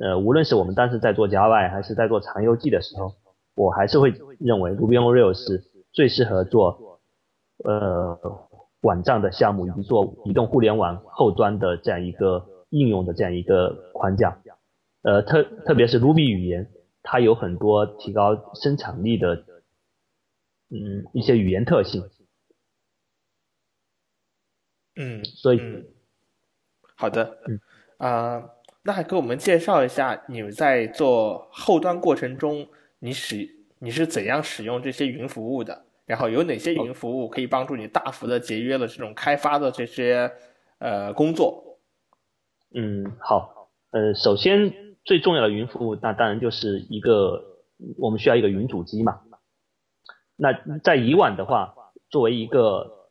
呃，无论是我们当时在做 Java 还是在做长游记的时候，我还是会认为 Ruby on Rails 是最适合做呃网站的项目以及做移动互联网后端的这样一个应用的这样一个框架，呃，特特别是 Ruby 语言，它有很多提高生产力的嗯一些语言特性。嗯，所以，好的，嗯，啊，那还给我们介绍一下你们在做后端过程中，你使你是怎样使用这些云服务的？然后有哪些云服务可以帮助你大幅的节约了这种开发的这些呃工作？嗯，好，呃，首先最重要的云服务，那当然就是一个我们需要一个云主机嘛。那在以往的话，作为一个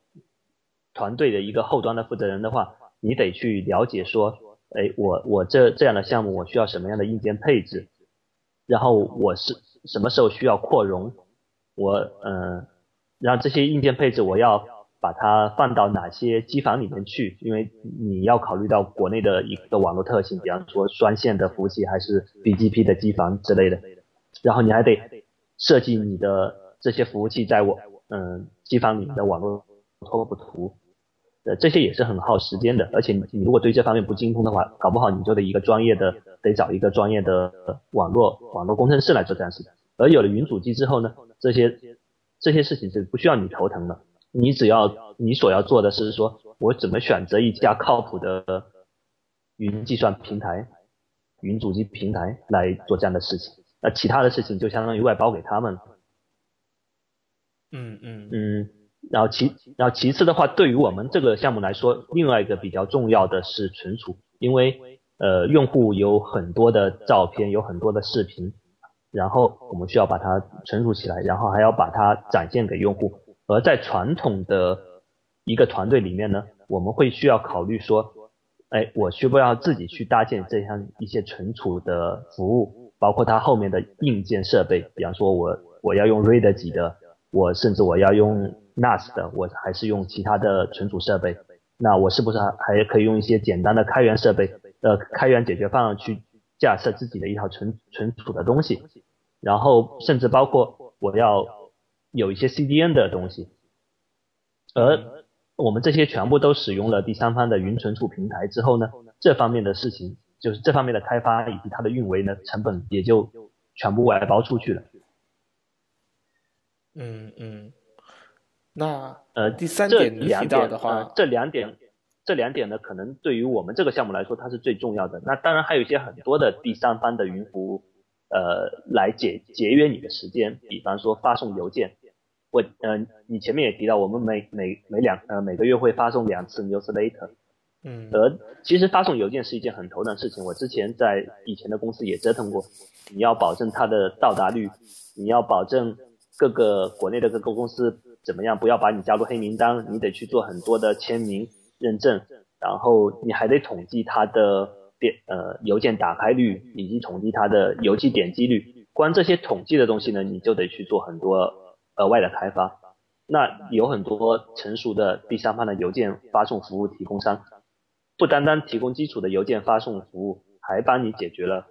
团队的一个后端的负责人的话，你得去了解说，哎，我我这这样的项目我需要什么样的硬件配置，然后我是什么时候需要扩容，我嗯，然后这些硬件配置我要把它放到哪些机房里面去，因为你要考虑到国内的一个网络特性，比方说双线的服务器还是 BGP 的机房之类的，然后你还得设计你的这些服务器在我嗯机房里面的网络拓扑图，呃这些也是很耗时间的，而且你如果对这方面不精通的话，搞不好你就得一个专业的得找一个专业的网络网络工程师来做这样事情。而有了云主机之后呢，这些这些事情是不需要你头疼的。你只要你所要做的是说，我怎么选择一家靠谱的云计算平台、云主机平台来做这样的事情，那其他的事情就相当于外包给他们了。嗯嗯嗯，然后其然后其次的话，对于我们这个项目来说，另外一个比较重要的是存储，因为呃用户有很多的照片，有很多的视频，然后我们需要把它存储起来，然后还要把它展现给用户。而在传统的一个团队里面呢，我们会需要考虑说，哎，我需不要自己去搭建这样一些存储的服务，包括它后面的硬件设备，比方说我我要用 RAID 级的，我甚至我要用 NAS 的，我还是用其他的存储设备，那我是不是还可以用一些简单的开源设备，呃，开源解决方案去架设自己的一套存存储的东西，然后甚至包括我要。有一些 CDN 的东西，而我们这些全部都使用了第三方的云存储平台之后呢，这方面的事情就是这方面的开发以及它的运维呢，成本也就全部外包出去了。嗯嗯，那呃第三点你提到的话，这两点这两点呢，可能对于我们这个项目来说，它是最重要的。那当然还有一些很多的第三方的云服务，呃，来节节约你的时间，比方说发送邮件。我呃，你前面也提到，我们每每每两呃每个月会发送两次 newsletter，嗯，而其实发送邮件是一件很头疼的事情。我之前在以前的公司也折腾过，你要保证它的到达率，你要保证各个国内的各个公司怎么样不要把你加入黑名单，你得去做很多的签名认证，然后你还得统计它的点呃邮件打开率以及统计它的邮寄点击率。光这些统计的东西呢，你就得去做很多。额外的开发，那有很多成熟的第三方的邮件发送服务提供商，不单单提供基础的邮件发送服务，还帮你解决了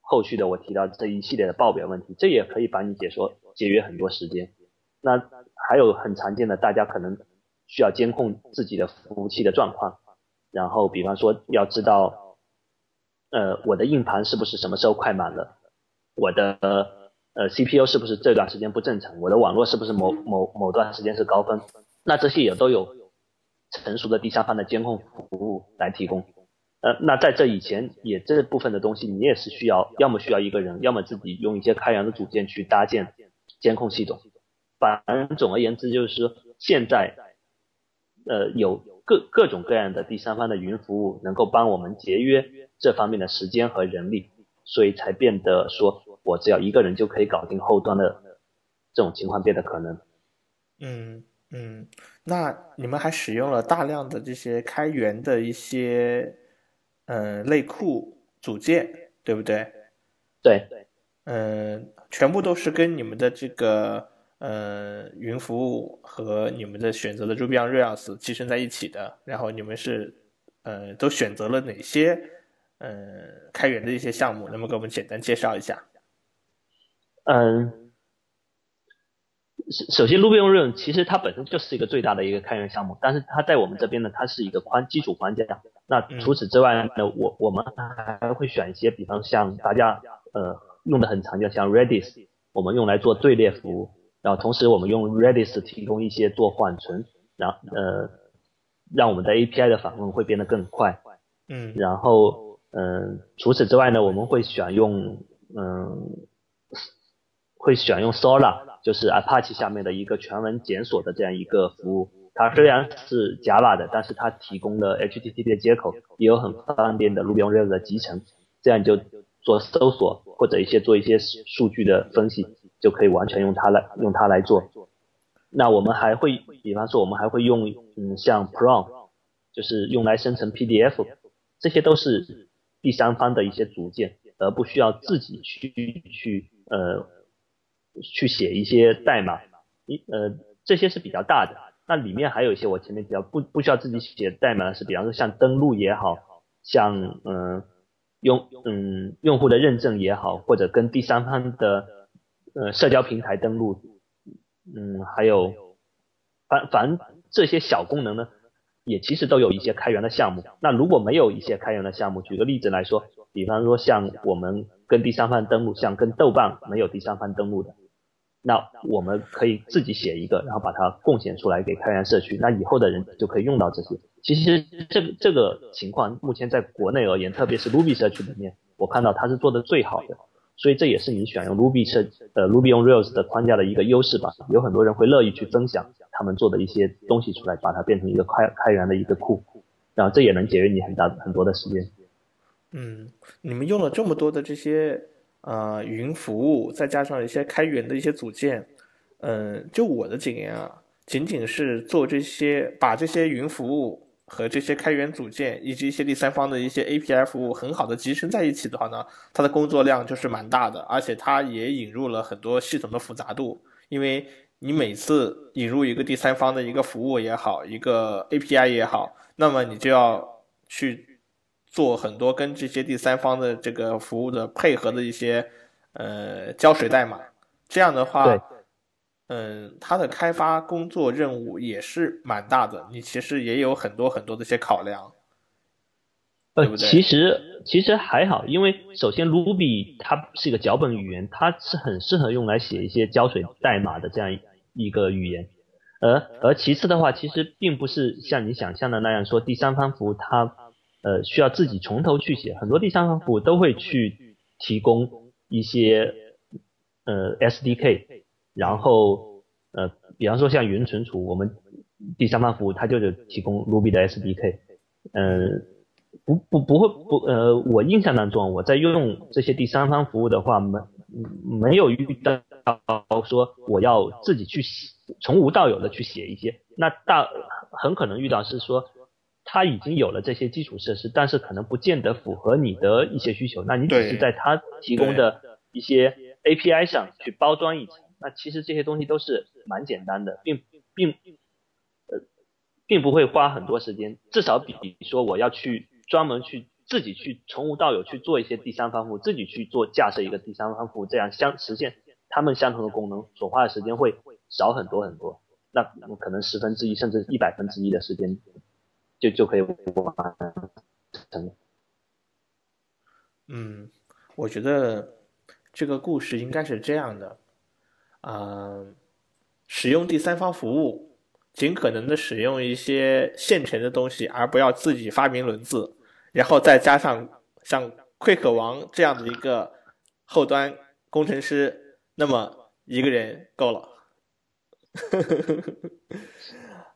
后续的我提到这一系列的报表问题，这也可以帮你解说节约很多时间。那还有很常见的，大家可能需要监控自己的服务器的状况，然后比方说要知道，呃，我的硬盘是不是什么时候快满了，我的。呃，CPU 是不是这段时间不正常？我的网络是不是某某某段时间是高峰？那这些也都有成熟的第三方的监控服务来提供。呃，那在这以前，也这部分的东西，你也是需要，要么需要一个人，要么自己用一些开源的组件去搭建监控系统。反正总而言之，就是说现在，呃，有各各种各样的第三方的云服务能够帮我们节约这方面的时间和人力，所以才变得说。我只要一个人就可以搞定后端的这种情况变得可能。嗯嗯，那你们还使用了大量的这些开源的一些嗯类库组件，对不对？对。嗯，全部都是跟你们的这个呃云服务和你们的选择的 Ruby on Rails 集成在一起的。然后你们是呃都选择了哪些呃开源的一些项目？能不能给我们简单介绍一下？嗯，首首先，Ruby on Rails 其实它本身就是一个最大的一个开源项目，但是它在我们这边呢，它是一个宽基础框架。那除此之外呢，我我们还会选一些，比方像大家呃用的很常见，像 Redis，我们用来做队列服务，然后同时我们用 Redis 提供一些做缓存，然后呃让我们的 API 的访问会变得更快。嗯，然后嗯除此之外呢，我们会选用嗯。会选用 Solar，就是 Apache 下面的一个全文检索的这样一个服务。它虽然是 Java 的，但是它提供了 HTTP 的接口，也有很方便的 Ruby on Rails 的集成。这样就做搜索或者一些做一些数据的分析，就可以完全用它来用它来做。那我们还会，比方说我们还会用，嗯，像 Prom，就是用来生成 PDF，这些都是第三方的一些组件，而不需要自己去去呃。去写一些代码，一呃这些是比较大的。那里面还有一些我前面比较不不需要自己写代码的是，比方说像登录也好像嗯用嗯用户的认证也好，或者跟第三方的呃社交平台登录，嗯还有反反这些小功能呢，也其实都有一些开源的项目。那如果没有一些开源的项目，举个例子来说，比方说像我们跟第三方登录，像跟豆瓣没有第三方登录的。那我们可以自己写一个，然后把它贡献出来给开源社区，那以后的人就可以用到这些。其实这这个情况目前在国内而言，特别是 Ruby 社区里面，我看到它是做的最好的。所以这也是你选用 Ruby 社呃 Ruby on Rails 的框架的一个优势吧。有很多人会乐意去分享他们做的一些东西出来，把它变成一个开开源的一个库，然后这也能节约你很大很多的时间。嗯，你们用了这么多的这些。呃，云服务再加上一些开源的一些组件，嗯，就我的经验啊，仅仅是做这些，把这些云服务和这些开源组件以及一些第三方的一些 API 服务很好的集成在一起的话呢，它的工作量就是蛮大的，而且它也引入了很多系统的复杂度，因为你每次引入一个第三方的一个服务也好，一个 API 也好，那么你就要去。做很多跟这些第三方的这个服务的配合的一些呃胶水代码，这样的话，嗯，它的开发工作任务也是蛮大的。你其实也有很多很多的一些考量？其实其实还好，因为首先 Ruby 它是一个脚本语言，它是很适合用来写一些胶水代码的这样一个语言。而而其次的话，其实并不是像你想象的那样说第三方服务它。呃，需要自己从头去写，很多第三方服务都会去提供一些呃 SDK，然后呃，比方说像云存储，我们第三方服务它就是提供 Ruby 的 SDK，嗯，不不不会不呃，我印象当中我在用这些第三方服务的话，没没有遇到说我要自己去写从无到有的去写一些，那大很可能遇到是说。它已经有了这些基础设施，但是可能不见得符合你的一些需求。那你只是在它提供的一些 API 上去包装一层，那其实这些东西都是蛮简单的，并并呃并不会花很多时间。至少比说我要去专门去自己去从无到有去做一些第三方服务，自己去做架设一个第三方服务，这样相实现他们相同的功能所花的时间会少很多很多。那可能十分之一甚至一百分之一的时间。就就可以完成。嗯，我觉得这个故事应该是这样的，嗯，使用第三方服务，尽可能的使用一些现成的东西，而不要自己发明轮子，然后再加上像 Quick 王这样的一个后端工程师，那么一个人够了。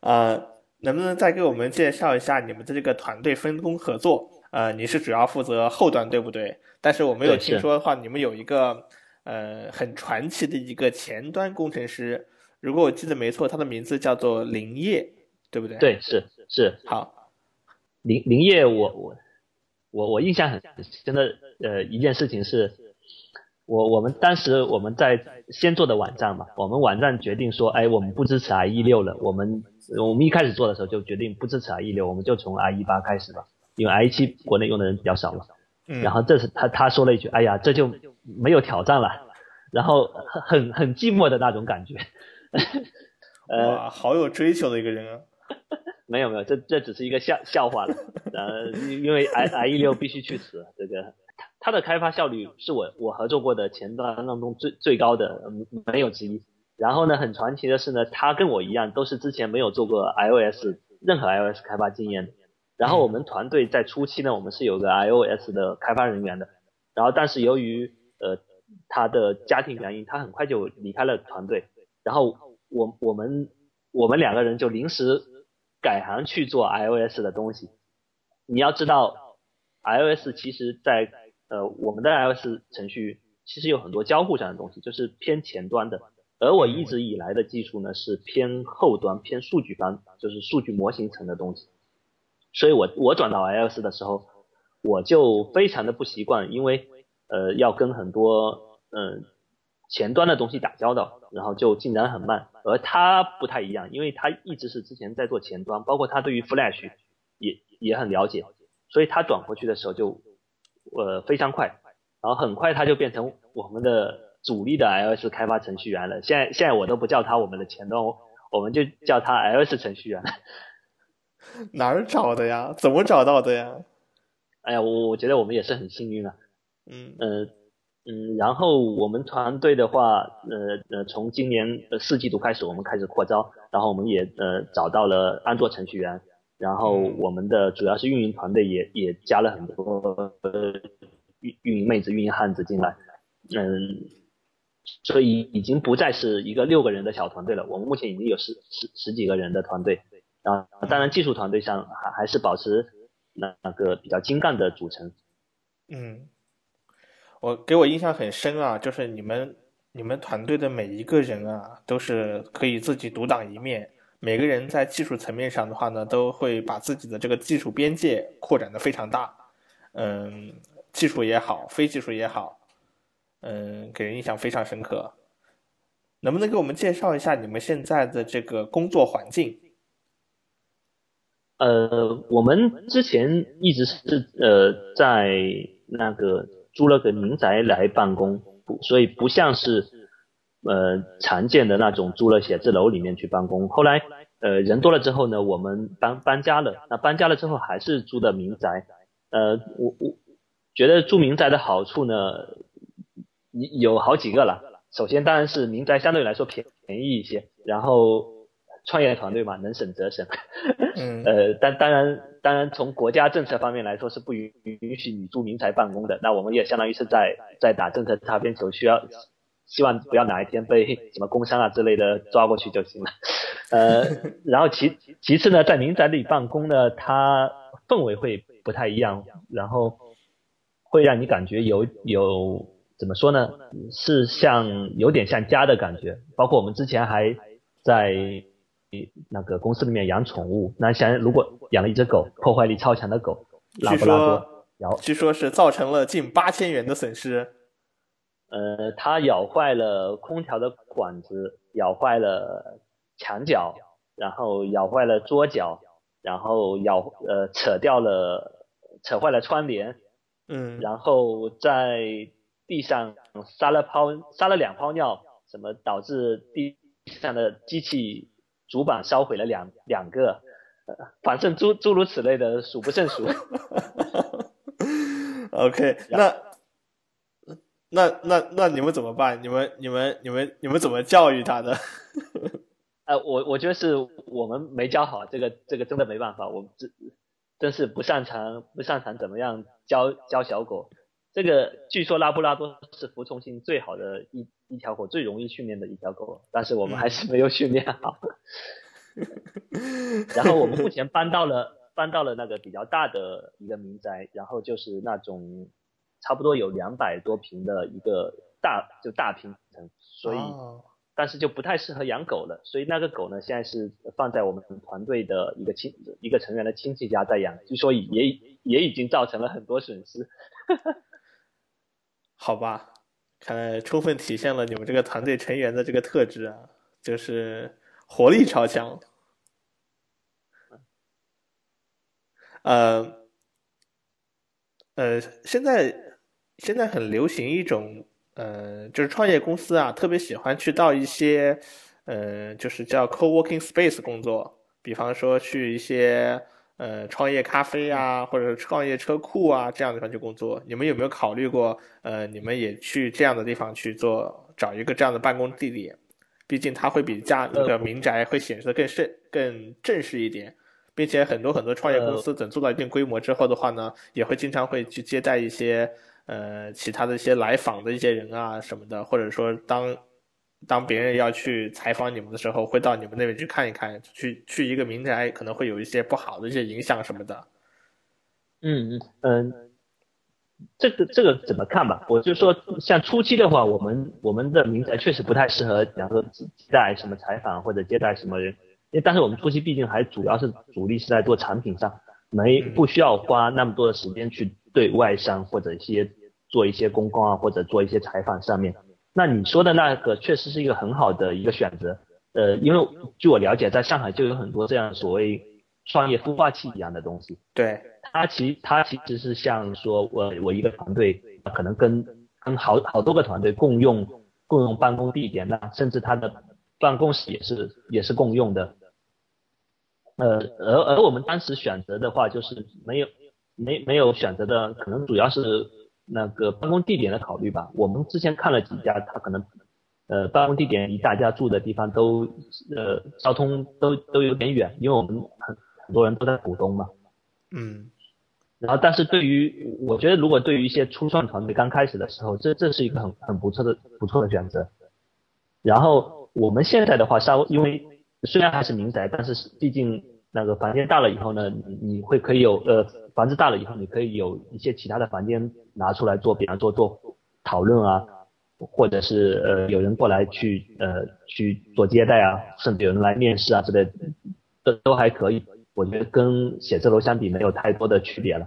啊。能不能再给我们介绍一下你们的这个团队分工合作？呃，你是主要负责后端，对不对？但是我没有听说的话，你们有一个呃很传奇的一个前端工程师，如果我记得没错，他的名字叫做林业，对不对？对，是是。好，林林业，我我我我印象很深的呃一件事情是，我我们当时我们在先做的网站嘛，我们网站决定说，哎，我们不支持 IE 六了，我们。我们一开始做的时候就决定不支持 IE 六，我们就从 IE 八开始吧，因为 IE 七国内用的人比较少嘛。嗯。然后这是他他说了一句：“哎呀，这就没有挑战了。”然后很很很寂寞的那种感觉。哇，好有追求的一个人啊！没有没有，这这只是一个笑笑话了。呃，因为 I IE 六必须去死，这个它的开发效率是我我合作过的前端当中最最高的，没有之一。然后呢，很传奇的是呢，他跟我一样，都是之前没有做过 iOS 任何 iOS 开发经验的。然后我们团队在初期呢，我们是有个 iOS 的开发人员的。然后但是由于呃他的家庭原因，他很快就离开了团队。然后我我们我们两个人就临时改行去做 iOS 的东西。你要知道，iOS 其实在呃我们的 iOS 程序其实有很多交互上的东西，就是偏前端的。而我一直以来的技术呢是偏后端、偏数据端，就是数据模型层的东西。所以我我转到 iOS 的时候，我就非常的不习惯，因为呃要跟很多嗯前端的东西打交道，然后就进展很慢。而他不太一样，因为他一直是之前在做前端，包括他对于 Flash 也也很了解，所以他转过去的时候就呃非常快，然后很快他就变成我们的主力的 iOS 开发程序员了。现在现在我都不叫他我们的前端，我们就叫他 iOS 程序员。哪儿找的呀？怎么找到的呀？哎呀，我我觉得我们也是很幸运啊。嗯呃嗯，然后我们团队的话，呃呃，从今年四季度开始，我们开始扩招，然后我们也呃找到了安卓程序员，然后我们的主要是运营团队也也加了很多运运营妹子、运营汉子进来，嗯，所以已经不再是一个六个人的小团队了，我们目前已经有十十十几个人的团队，啊，当然技术团队上还还是保持那那个比较精干的组成，嗯。我给我印象很深啊，就是你们你们团队的每一个人啊，都是可以自己独当一面。每个人在技术层面上的话呢，都会把自己的这个技术边界扩展的非常大。嗯，技术也好，非技术也好，嗯，给人印象非常深刻。能不能给我们介绍一下你们现在的这个工作环境？呃，我们之前一直是呃在那个。租了个民宅来办公，所以不像是呃常见的那种租了写字楼里面去办公。后来呃人多了之后呢，我们搬搬家了。那搬家了之后还是租的民宅。呃，我我觉得住民宅的好处呢，有好几个了。首先当然是民宅相对来说便便宜一些，然后。创业团队嘛，能省则省。嗯，呃，但当然，当然从国家政策方面来说是不允允许你住民宅办公的。那我们也相当于是在在打政策擦边球，需要希望不要哪一天被什么工商啊之类的抓过去就行了。呃，然后其其次呢，在民宅里办公呢，它氛围会不太一样，然后会让你感觉有有怎么说呢？是像有点像家的感觉。包括我们之前还在。那个公司里面养宠物，那想如果养了一只狗，破坏力超强的狗，拉布拉多，咬，据说是造成了近八千元的损失。呃，它咬坏了空调的管子，咬坏了墙角，然后咬坏了桌角，然后咬呃扯掉了，扯坏了窗帘，嗯，然后在地上撒了泡撒了两泡尿，什么导致地上的机器。主板烧毁了两两个，反正诸诸如此类的数不胜数。OK，那那那那你们怎么办？你们你们你们你们怎么教育他的？呃，我我觉得是我们没教好，这个这个真的没办法，我们真真是不擅长不擅长怎么样教教小狗。这个据说拉布拉多是服从性最好的一一条狗，最容易训练的一条狗，但是我们还是没有训练好。然后我们目前搬到了搬到了那个比较大的一个民宅，然后就是那种差不多有两百多平的一个大就大平层，所以但是就不太适合养狗了，所以那个狗呢现在是放在我们团队的一个亲一个成员的亲戚家在养，据说也也已经造成了很多损失。好吧，看来充分体现了你们这个团队成员的这个特质啊，就是活力超强。呃，呃，现在现在很流行一种，呃，就是创业公司啊，特别喜欢去到一些，呃，就是叫 co-working space 工作，比方说去一些。呃，创业咖啡啊，或者创业车库啊，这样的地方去工作，你们有没有考虑过？呃，你们也去这样的地方去做，找一个这样的办公地点，毕竟它会比家那个民宅会显示的更甚、更正式一点，并且很多很多创业公司等做到一定规模之后的话呢，也会经常会去接待一些呃其他的一些来访的一些人啊什么的，或者说当。当别人要去采访你们的时候，会到你们那边去看一看，去去一个民宅，可能会有一些不好的一些影响什么的。嗯嗯嗯，这个这个怎么看吧？我就说，像初期的话，我们我们的民宅确实不太适合，比方说接待什么采访或者接待什么人，因为但是我们初期毕竟还主要是主力是在做产品上，没不需要花那么多的时间去对外商或者一些做一些公关啊或者做一些采访上面。那你说的那个确实是一个很好的一个选择。呃，因为据我了解，在上海就有很多这样所谓创业孵化器一样的东西。对，它其它其实是像说我我一个团队可能跟跟好好多个团队共用共用办公地点，那甚至它的办公室也是也是共用的。呃，而而我们当时选择的话，就是没有没没有选择的，可能主要是那个办公地点的考虑吧。我们之前看了几家，他可能。呃，办公地点离大家住的地方都，呃，交通都都有点远，因为我们很很多人都在浦东嘛。嗯。然后，但是对于我觉得，如果对于一些初创团队刚开始的时候，这这是一个很很不错的不错的选择。然后我们现在的话，稍微因为虽然还是民宅，但是毕竟那个房间大了以后呢，你你会可以有呃房子大了以后，你可以有一些其他的房间拿出来做，比方说做讨论啊。或者是呃有人过来去呃去做接待啊，甚至有人来面试啊之类，都都还可以。我觉得跟写字楼相比没有太多的区别了。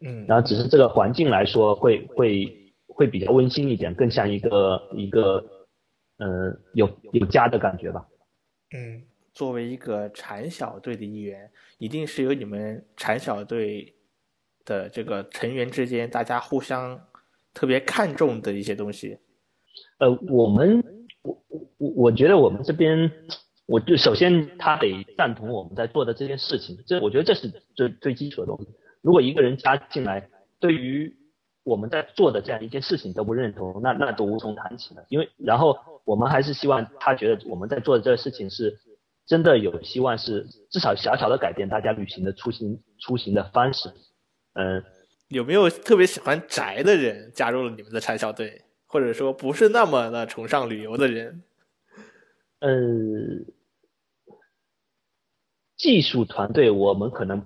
嗯。然后只是这个环境来说会会会比较温馨一点，更像一个一个呃有有家的感觉吧。嗯，作为一个产小队的一员，一定是由你们产小队的这个成员之间大家互相特别看重的一些东西。呃，我们我我我觉得我们这边，我就首先他得赞同我们在做的这件事情，这我觉得这是最最基础的东西。如果一个人加进来，对于我们在做的这样一件事情都不认同，那那都无从谈起了。因为然后我们还是希望他觉得我们在做的这个事情是真的有希望是至少小小的改变大家旅行的出行出行的方式。嗯，有没有特别喜欢宅的人加入了你们的产小队？或者说不是那么的崇尚旅游的人，呃，技术团队我们可能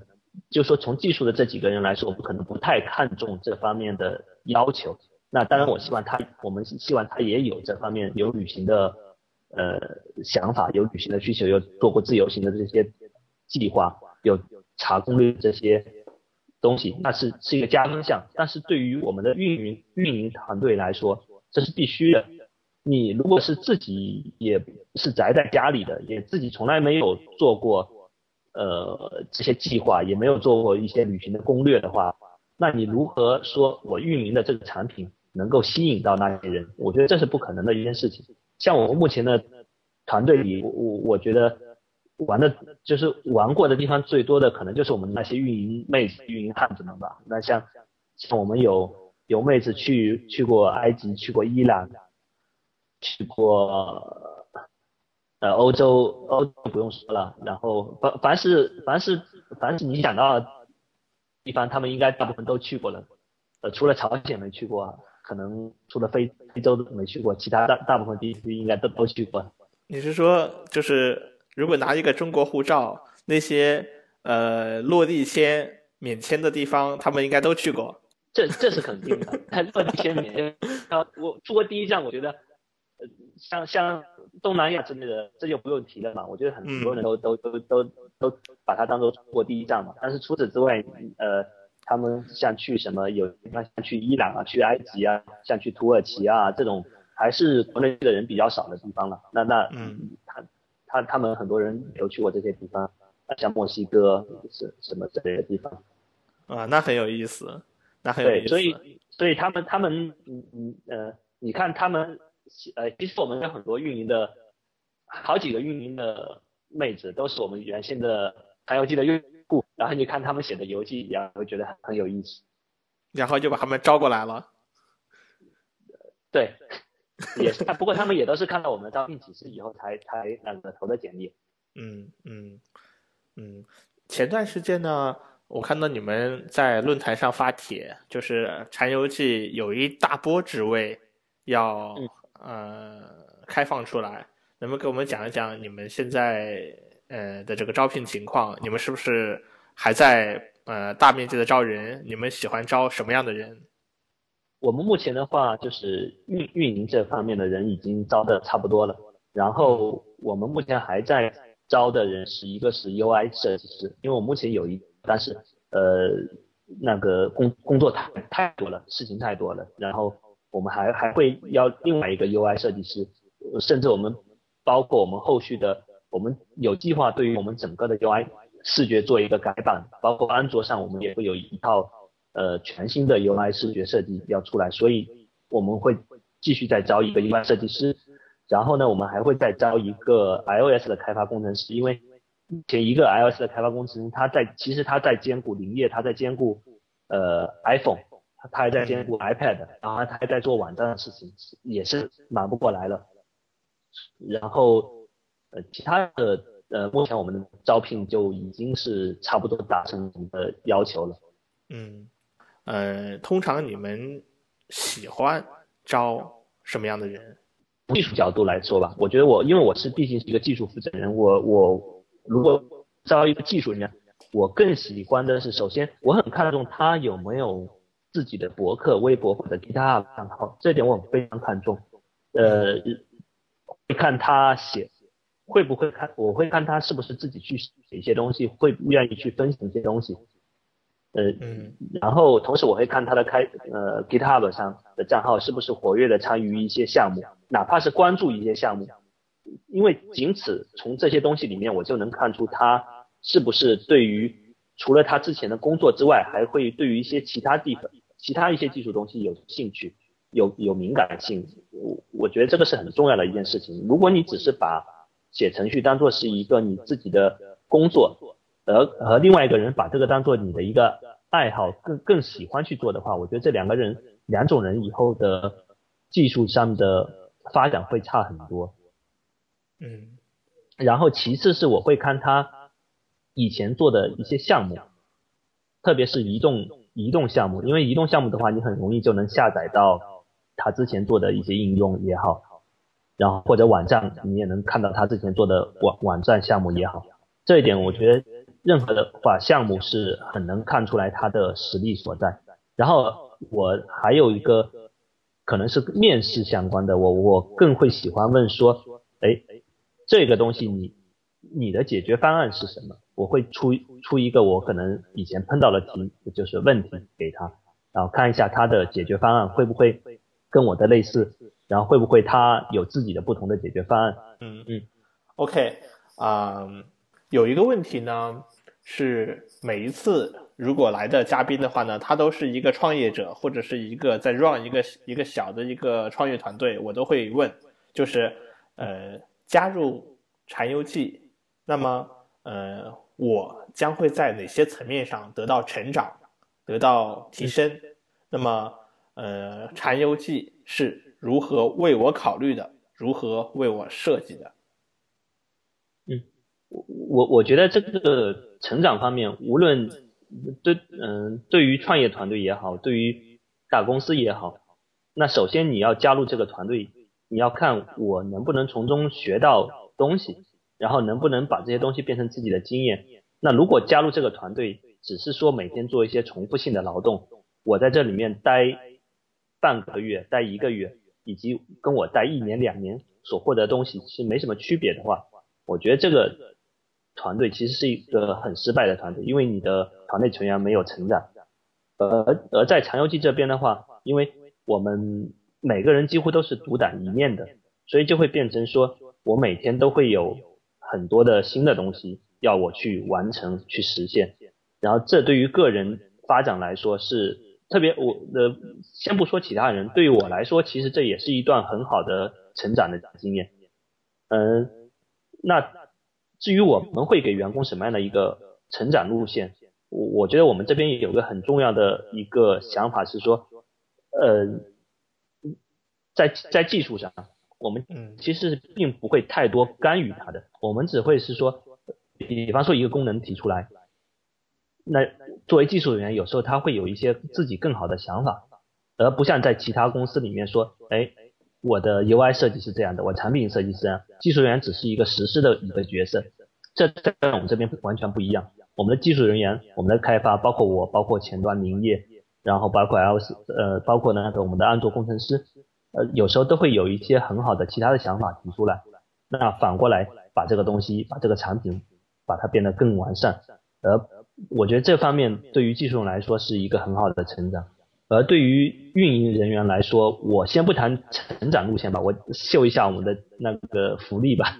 就说从技术的这几个人来说，我们可能不太看重这方面的要求。那当然，我希望他，我们希望他也有这方面有旅行的呃想法，有旅行的需求，有做过自由行的这些计划，有查攻略这些东西，那是是一个加分项。但是对于我们的运营运营团队来说，这是必须的。你如果是自己也是宅在家里的，也自己从来没有做过呃这些计划，也没有做过一些旅行的攻略的话，那你如何说我运营的这个产品能够吸引到那些人？我觉得这是不可能的一件事情。像我们目前的团队里，我我我觉得玩的就是玩过的地方最多的，可能就是我们那些运营妹子、运营汉子们吧。那像像我们有。有妹子去去过埃及，去过伊朗，去过呃欧洲，欧洲不用说了。然后凡凡是凡是凡是你想到的地方，他们应该大部分都去过了。呃，除了朝鲜没去过，啊可能除了非非洲都没去过，其他大大部分地区应该都都去过。你是说，就是如果拿一个中国护照，那些呃落地签免签的地方，他们应该都去过？这这是肯定的，落地签免啊，我出国第一站，我觉得，呃，像像东南亚之类的，这就不用提了嘛。我觉得很多人都都都都都把它当做出国第一站嘛。但是除此之外，呃，他们像去什么有像去伊朗啊，去埃及啊，像去土耳其啊这种，还是国内的人比较少的地方了。那那嗯，他他他们很多人有去过这些地方，像墨西哥什什么之类的地方。啊，那很有意思。对，所以所以他们他们嗯嗯呃，你看他们呃，其实我们有很多运营的，好几个运营的妹子都是我们原先的传游记的用户，然后你看他们写的游记一样，会觉得很很有意思，然后就把他们招过来了。对，也是，不过他们也都是看到我们的招聘启事以后才才那个投的简历。嗯嗯嗯，前段时间呢。我看到你们在论坛上发帖，就是《禅游记》有一大波职位要呃开放出来，能不能给我们讲一讲你们现在呃的这个招聘情况？你们是不是还在呃大面积的招人？你们喜欢招什么样的人？我们目前的话，就是运运营这方面的人已经招的差不多了，然后我们目前还在招的人是一个是 UI 设计师，因为我目前有一。但是，呃，那个工工作太太多了，事情太多了。然后我们还还会要另外一个 UI 设计师，甚至我们包括我们后续的，我们有计划对于我们整个的 UI 视觉做一个改版，包括安卓上我们也会有一套呃全新的 UI 视觉设计要出来，所以我们会继续再招一个 UI 设计师，然后呢，我们还会再招一个 iOS 的开发工程师，因为目前一个 iOS 的开发工程师他在其实他在兼顾林业，他在兼顾呃 iPhone。他还在兼顾 iPad，然后他还在做网站的事情，也是忙不过来了。然后呃，其他的呃，目前我们的招聘就已经是差不多达成的要求了。嗯，呃，通常你们喜欢招什么样的人？技术角度来说吧，我觉得我因为我是毕竟是一个技术负责人，我我如果招一个技术人员，我更喜欢的是，首先我很看重他有没有。自己的博客、微博或者 GitHub 账号，这点我非常看重。呃，会看他写，会不会看？我会看他是不是自己去写一些东西，会不愿意去分享一些东西。呃，嗯。然后同时我会看他的开呃 GitHub 上的账号是不是活跃的参与一些项目，哪怕是关注一些项目，因为仅此从这些东西里面，我就能看出他是不是对于除了他之前的工作之外，还会对于一些其他地方。其他一些技术东西有兴趣，有有敏感性，我我觉得这个是很重要的一件事情。如果你只是把写程序当做是一个你自己的工作，而和另外一个人把这个当做你的一个爱好，更更喜欢去做的话，我觉得这两个人两种人以后的技术上的发展会差很多。嗯，然后其次是我会看他以前做的一些项目，特别是移动。移动项目，因为移动项目的话，你很容易就能下载到他之前做的一些应用也好，然后或者网站，你也能看到他之前做的网网站项目也好。这一点我觉得，任何的话项目是很能看出来他的实力所在。然后我还有一个可能是面试相关的，我我更会喜欢问说，哎，这个东西你你的解决方案是什么？我会出出一个我可能以前碰到的题，就是问题给他，然后看一下他的解决方案会不会跟我的类似，然后会不会他有自己的不同的解决方案。嗯嗯，OK 啊，有一个问题呢，是每一次如果来的嘉宾的话呢，他都是一个创业者或者是一个在 run 一个一个小的一个创业团队，我都会问，就是呃加入禅游记，那么呃。我将会在哪些层面上得到成长，得到提升？那么，呃，禅游记是如何为我考虑的？如何为我设计的？嗯，我我我觉得这个成长方面，无论对嗯对于创业团队也好，对于大公司也好，那首先你要加入这个团队，你要看我能不能从中学到东西。然后能不能把这些东西变成自己的经验？那如果加入这个团队，只是说每天做一些重复性的劳动，我在这里面待半个月、待一个月，以及跟我待一年、两年所获得东西是没什么区别的话，我觉得这个团队其实是一个很失败的团队，因为你的团队成员没有成长。而而在长游记这边的话，因为我们每个人几乎都是独当一面的，所以就会变成说我每天都会有。很多的新的东西要我去完成去实现，然后这对于个人发展来说是特别我呃先不说其他人，对于我来说其实这也是一段很好的成长的经验。嗯，那至于我们会给员工什么样的一个成长路线，我我觉得我们这边也有个很重要的一个想法是说，呃，在在技术上。我们其实并不会太多干预它的，我们只会是说，比方说一个功能提出来，那作为技术人员，有时候他会有一些自己更好的想法，而不像在其他公司里面说，哎，我的 UI 设计是这样的，我产品设计是这样，技术人员只是一个实施的一个角色，这在我们这边完全不一样。我们的技术人员，我们的开发，包括我，包括前端林业，然后包括 L 呃，包括那个我们的安卓工程师。呃，有时候都会有一些很好的其他的想法提出来，那反过来把这个东西，把这个产品，把它变得更完善。而我觉得这方面对于技术人来说是一个很好的成长。而对于运营人员来说，我先不谈成长路线吧，我秀一下我们的那个福利吧。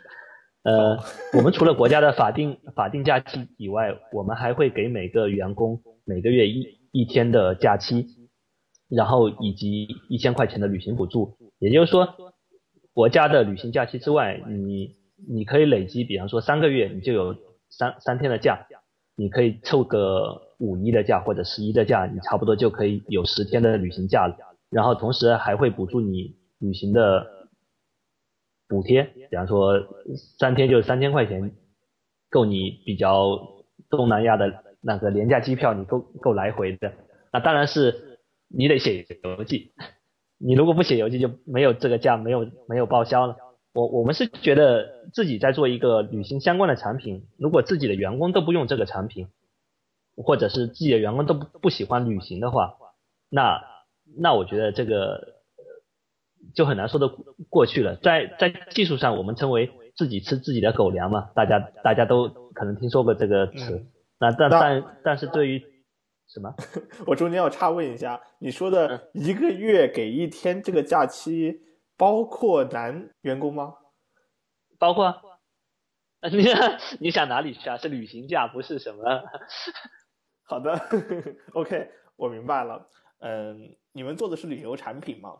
呃，我们除了国家的法定法定假期以外，我们还会给每个员工每个月一一天的假期，然后以及一千块钱的旅行补助。也就是说，国家的旅行假期之外，你你可以累积，比方说三个月，你就有三三天的假，你可以凑个五一的假或者十一的假，你差不多就可以有十天的旅行假了。然后同时还会补助你旅行的。补贴，比方说三天就三千块钱，够你比较东南亚的那个廉价机票，你够够来回的。那当然是你得写邮寄，你如果不写邮寄就没有这个价，没有没有报销了。我我们是觉得自己在做一个旅行相关的产品，如果自己的员工都不用这个产品，或者是自己的员工都不不喜欢旅行的话，那那我觉得这个。就很难说得过去了，在在技术上，我们称为自己吃自己的狗粮嘛，大家大家都可能听说过这个词。那但但但是对于什么？我中间要插问一下，你说的一个月给一天这个假期，包括男员工吗？包括。你你想哪里去啊？是旅行假，不是什么？好的，OK，我明白了。嗯，你们做的是旅游产品吗？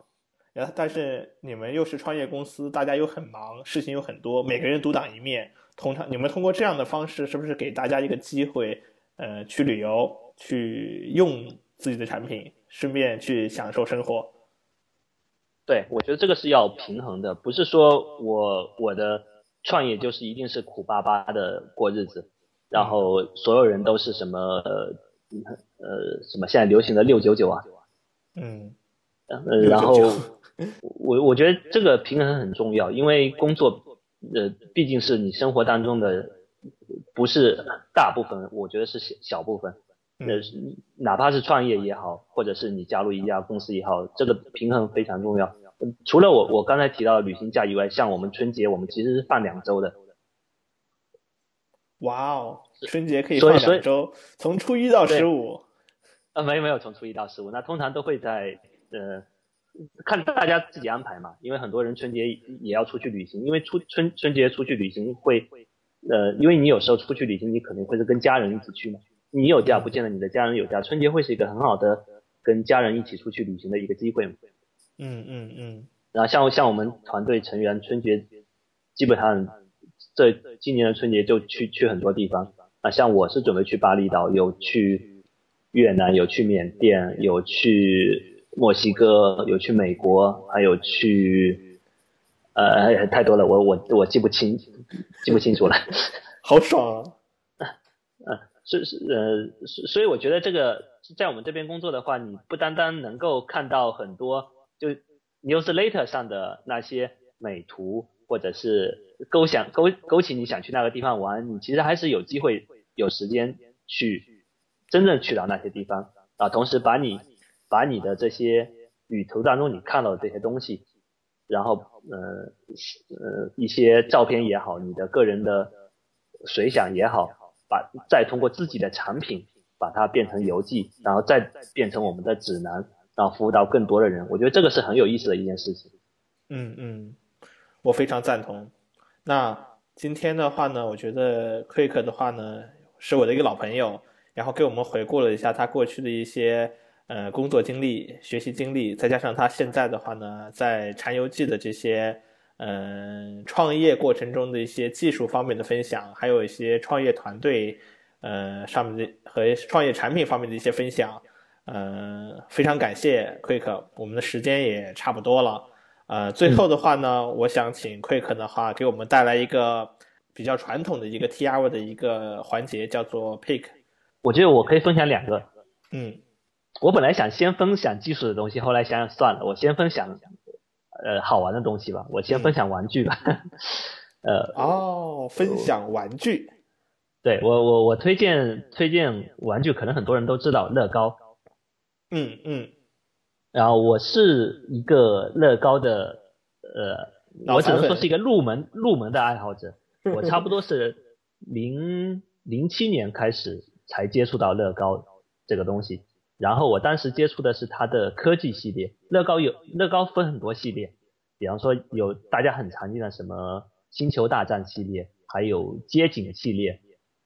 但是你们又是创业公司，大家又很忙，事情又很多，每个人独当一面。通常你们通过这样的方式，是不是给大家一个机会，呃，去旅游，去用自己的产品，顺便去享受生活？对，我觉得这个是要平衡的，不是说我我的创业就是一定是苦巴巴的过日子，然后所有人都是什么呃呃什么现在流行的六九九啊？嗯，呃，然后。我我觉得这个平衡很重要，因为工作，呃，毕竟是你生活当中的，不是大部分，我觉得是小小部分。呃，哪怕是创业也好，或者是你加入一家公司也好，这个平衡非常重要。除了我我刚才提到的旅行假以外，像我们春节，我们其实是放两周的。哇哦，春节可以放两周，从初一到十五。呃，没有没有，从初一到十五，那通常都会在呃。看大家自己安排嘛，因为很多人春节也要出去旅行，因为出春春节出去旅行会，呃，因为你有时候出去旅行，你可能会是跟家人一起去嘛，你有假不见得你的家人有假，春节会是一个很好的跟家人一起出去旅行的一个机会嘛。嗯嗯嗯。然后像像我们团队成员春节基本上这今年的春节就去去很多地方啊，像我是准备去巴厘岛，有去越南，有去缅甸，有去。墨西哥有去美国，还有去，呃，太多了，我我我记不清，记不清楚了。好爽啊！是是呃，所以我觉得这个在我们这边工作的话，你不单单能够看到很多就 newsletter 上的那些美图，或者是勾想勾勾起你想去那个地方玩，你其实还是有机会有时间去真正去到那些地方啊，同时把你。把你的这些旅途当中你看到的这些东西，然后呃呃一些照片也好，你的个人的随想也好，把再通过自己的产品把它变成游记，然后再变成我们的指南，然后服务到更多的人。我觉得这个是很有意思的一件事情。嗯嗯，我非常赞同。那今天的话呢，我觉得 Quick 的话呢是我的一个老朋友，然后给我们回顾了一下他过去的一些。呃，工作经历、学习经历，再加上他现在的话呢，在禅游记的这些，嗯，创业过程中的一些技术方面的分享，还有一些创业团队，呃，上面的和创业产品方面的一些分享，嗯，非常感谢 Quick，我们的时间也差不多了，呃，最后的话呢，我想请 Quick 的话给我们带来一个比较传统的一个 T R 的一个环节，叫做 Pick。我觉得我可以分享两个，嗯。我本来想先分享技术的东西，后来想想算了，我先分享呃好玩的东西吧。我先分享玩具吧。呃哦，分享玩具。对我我我推荐推荐玩具，可能很多人都知道乐高。嗯嗯。然后我是一个乐高的呃，我只能说是一个入门入门的爱好者。我差不多是零零七年开始才接触到乐高这个东西。然后我当时接触的是它的科技系列，乐高有乐高分很多系列，比方说有大家很常见的什么星球大战系列，还有街景系列，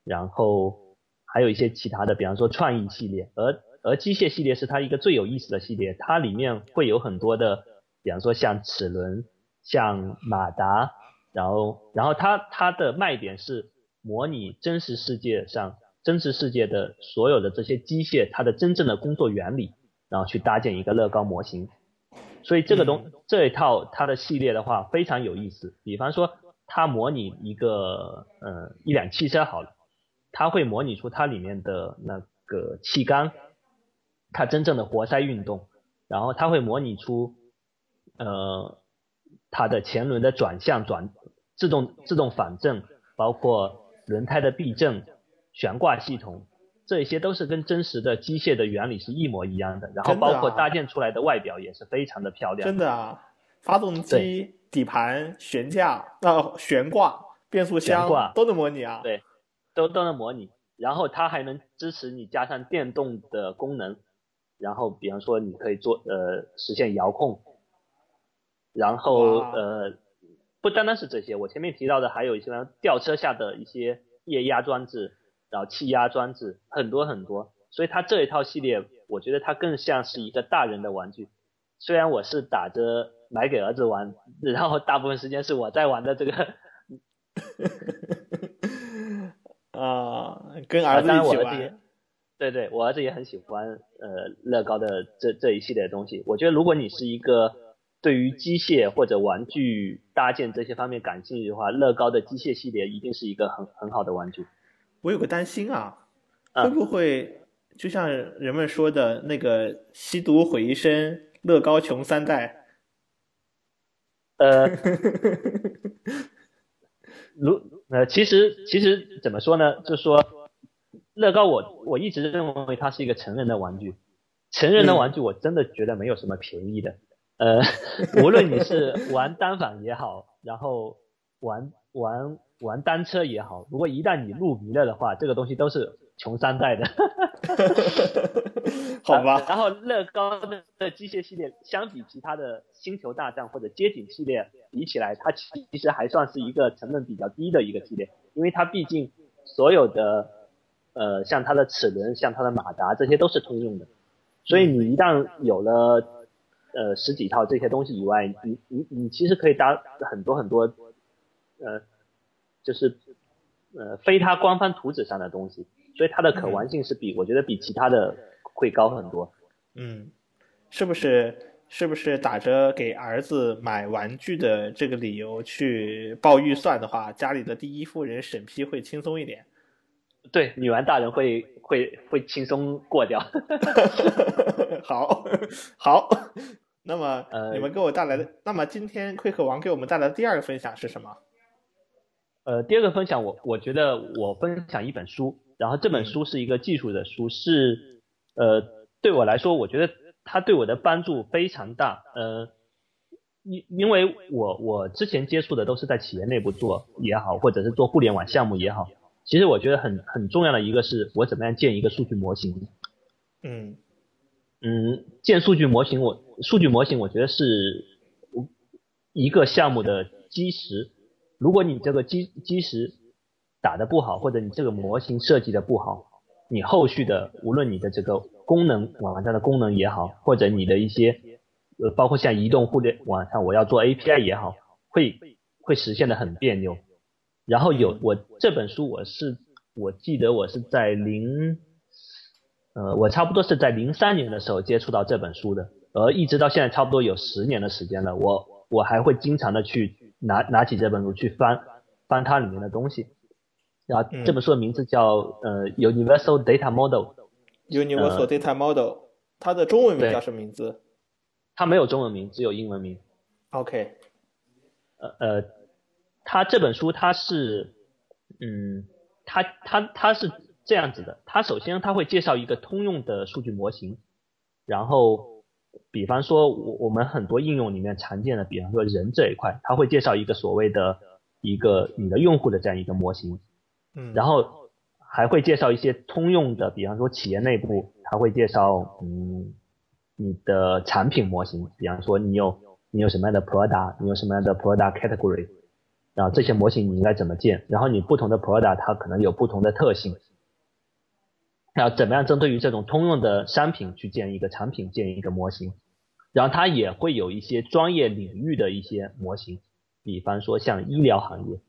然后还有一些其他的，比方说创意系列，而而机械系列是它一个最有意思的系列，它里面会有很多的，比方说像齿轮、像马达，然后然后它它的卖点是模拟真实世界上。真实世界的所有的这些机械，它的真正的工作原理，然后去搭建一个乐高模型。所以这个东这一套它的系列的话非常有意思。比方说，它模拟一个呃一辆汽车好了，它会模拟出它里面的那个气缸，它真正的活塞运动，然后它会模拟出呃它的前轮的转向转自动自动反正，包括轮胎的避震。悬挂系统，这些都是跟真实的机械的原理是一模一样的，然后包括搭建出来的外表也是非常的漂亮。真的啊，发动机、底盘、悬架、呃悬挂、变速箱都能模拟啊。对，都都能模拟。然后它还能支持你加上电动的功能，然后比方说你可以做呃实现遥控，然后呃不单单是这些，我前面提到的还有一些吊车下的一些液压装置。然后气压装置很多很多，所以它这一套系列，我觉得它更像是一个大人的玩具。虽然我是打着买给儿子玩，然后大部分时间是我在玩的这个。啊，跟儿子一起玩。对对，我儿子也很喜欢呃乐高的这这一系列的东西。我觉得如果你是一个对于机械或者玩具搭建这些方面感兴趣的话，乐高的机械系列一定是一个很很好的玩具。我有个担心啊，会不会就像人们说的那个吸毒毁一生，乐高穷三代？呃，如呃，其实其实怎么说呢？就是说，乐高我我一直认为它是一个成人的玩具，成人的玩具我真的觉得没有什么便宜的。呃，无论你是玩单反也好，然后玩玩。玩单车也好，如果一旦你入迷了的话，这个东西都是穷三代的。好吧。然后乐高的机械系列，相比其他的星球大战或者街景系列比起来，它其实还算是一个成本比较低的一个系列，因为它毕竟所有的呃像它的齿轮、像它的马达这些都是通用的，所以你一旦有了呃十几套这些东西以外，你你你其实可以搭很多很多呃。就是呃非它官方图纸上的东西，所以它的可玩性是比我觉得比其他的会高很多。嗯，是不是是不是打着给儿子买玩具的这个理由去报预算的话，家里的第一夫人审批会轻松一点？对，女玩大人会会会轻松过掉。好，好，那么你们给我带来的，那么今天 Quick 王给我们带来的第二个分享是什么？呃，第二个分享，我我觉得我分享一本书，然后这本书是一个技术的书，是呃对我来说，我觉得它对我的帮助非常大。呃，因因为我我之前接触的都是在企业内部做也好，或者是做互联网项目也好，其实我觉得很很重要的一个是我怎么样建一个数据模型。嗯嗯，建数据模型，我数据模型我觉得是一个项目的基石。如果你这个基基石打的不好，或者你这个模型设计的不好，你后续的无论你的这个功能网站的功能也好，或者你的一些呃，包括像移动互联网上我要做 API 也好，会会实现的很别扭。然后有我这本书我是我记得我是在零呃我差不多是在零三年的时候接触到这本书的，而一直到现在差不多有十年的时间了，我我还会经常的去。拿拿起这本书去翻翻它里面的东西，然后这本书的名字叫呃 Universal Data Model。Universal Data Model，它的中文名叫什么名字？它没有中文名，只有英文名。OK。呃呃，它这本书它是嗯，它它它是这样子的，它首先它会介绍一个通用的数据模型，然后。比方说，我我们很多应用里面常见的，比方说人这一块，他会介绍一个所谓的一个你的用户的这样一个模型，嗯，然后还会介绍一些通用的，比方说企业内部他会介绍嗯你的产品模型，比方说你有你有什么样的 product，你有什么样的 product category，然后这些模型你应该怎么建，然后你不同的 product 它可能有不同的特性，要怎么样针对于这种通用的商品去建一个产品，建一个模型，然后它也会有一些专业领域的一些模型，比方说像医疗行业，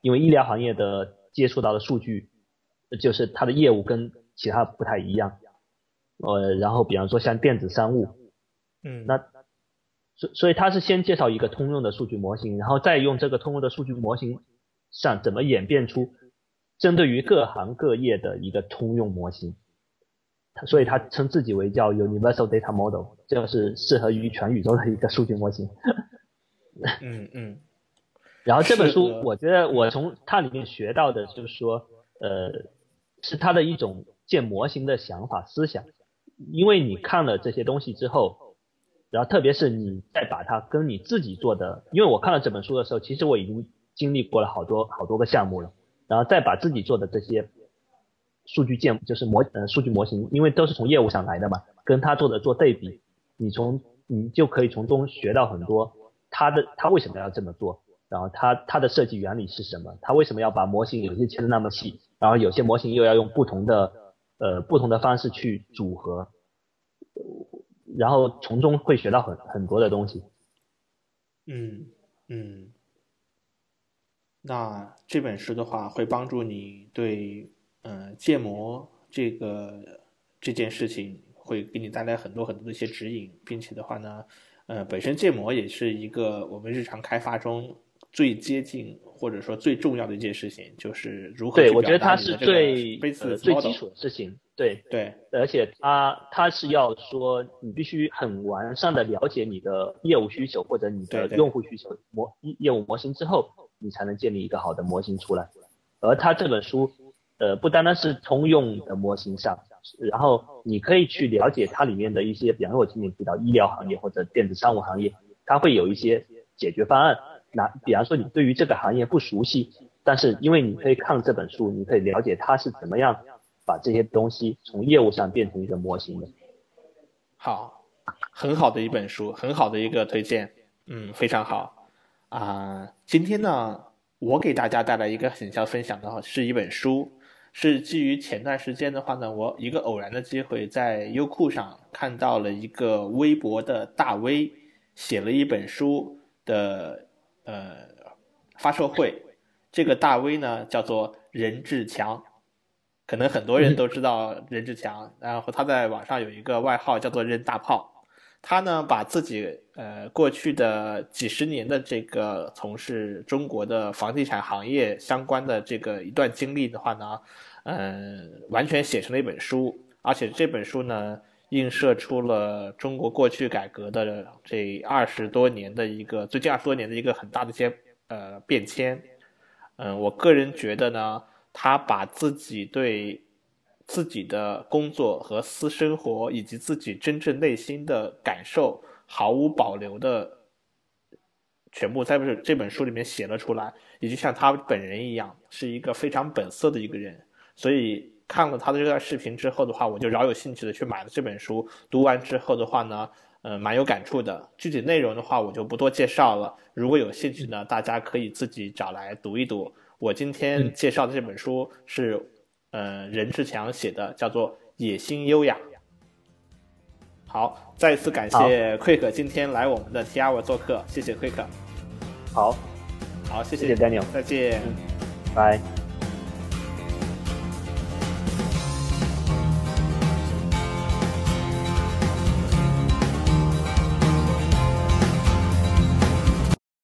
因为医疗行业的接触到的数据，就是它的业务跟其他不太一样。呃，然后比方说像电子商务，嗯，那所所以它是先介绍一个通用的数据模型，然后再用这个通用的数据模型上怎么演变出针对于各行各业的一个通用模型，所以他称自己为叫 Universal Data Model，就是适合于全宇宙的一个数据模型。嗯嗯。然后这本书，我觉得我从它里面学到的就是说，呃，是它的一种建模型的想法思想。因为你看了这些东西之后，然后特别是你再把它跟你自己做的，因为我看了这本书的时候，其实我已经经历过了好多好多个项目了，然后再把自己做的这些数据建就是模呃数据模型，因为都是从业务上来的嘛，跟他做的做对比，你从你就可以从中学到很多他的他为什么要这么做，然后他他的设计原理是什么，他为什么要把模型有些切的那么细，然后有些模型又要用不同的。呃，不同的方式去组合，然后从中会学到很很多的东西。嗯嗯，那这本书的话，会帮助你对呃建模这个这件事情，会给你带来很多很多的一些指引，并且的话呢，呃，本身建模也是一个我们日常开发中最接近。或者说最重要的一件事情就是如何对，我觉得它是最呃最基础的事情。对对，而且它它是要说你必须很完善的了解你的业务需求或者你的用户需求模业务模型之后，你才能建立一个好的模型出来。而它这本书呃不单单是通用的模型上，然后你可以去了解它里面的一些，比方说我今天提到医疗行业或者电子商务行业，它会有一些解决方案。那比方说你对于这个行业不熟悉，但是因为你可以看这本书，你可以了解它是怎么样把这些东西从业务上变成一个模型的。好，很好的一本书，很好的一个推荐，嗯，非常好啊。今天呢，我给大家带来一个很想分享的是一本书，是基于前段时间的话呢，我一个偶然的机会在优酷上看到了一个微博的大 V 写了一本书的。呃，发售会，这个大 V 呢叫做任志强，可能很多人都知道任志强，然后他在网上有一个外号叫做任大炮。他呢把自己呃过去的几十年的这个从事中国的房地产行业相关的这个一段经历的话呢，嗯，完全写成了一本书，而且这本书呢。映射出了中国过去改革的这二十多年的一个最近二十多年的一个很大的一些呃变迁，嗯，我个人觉得呢，他把自己对自己的工作和私生活以及自己真正内心的感受毫无保留的全部在这这本书里面写了出来，也就像他本人一样，是一个非常本色的一个人，所以。看了他的这段视频之后的话，我就饶有兴趣的去买了这本书。读完之后的话呢，嗯，蛮有感触的。具体内容的话，我就不多介绍了。如果有兴趣呢，大家可以自己找来读一读。我今天介绍的这本书是，呃，任志强写的，叫做《野心优雅》。好，再次感谢 Quick 今天来我们的 T R 做客，谢谢 Quick。好，好，谢谢 Daniel，再见，拜。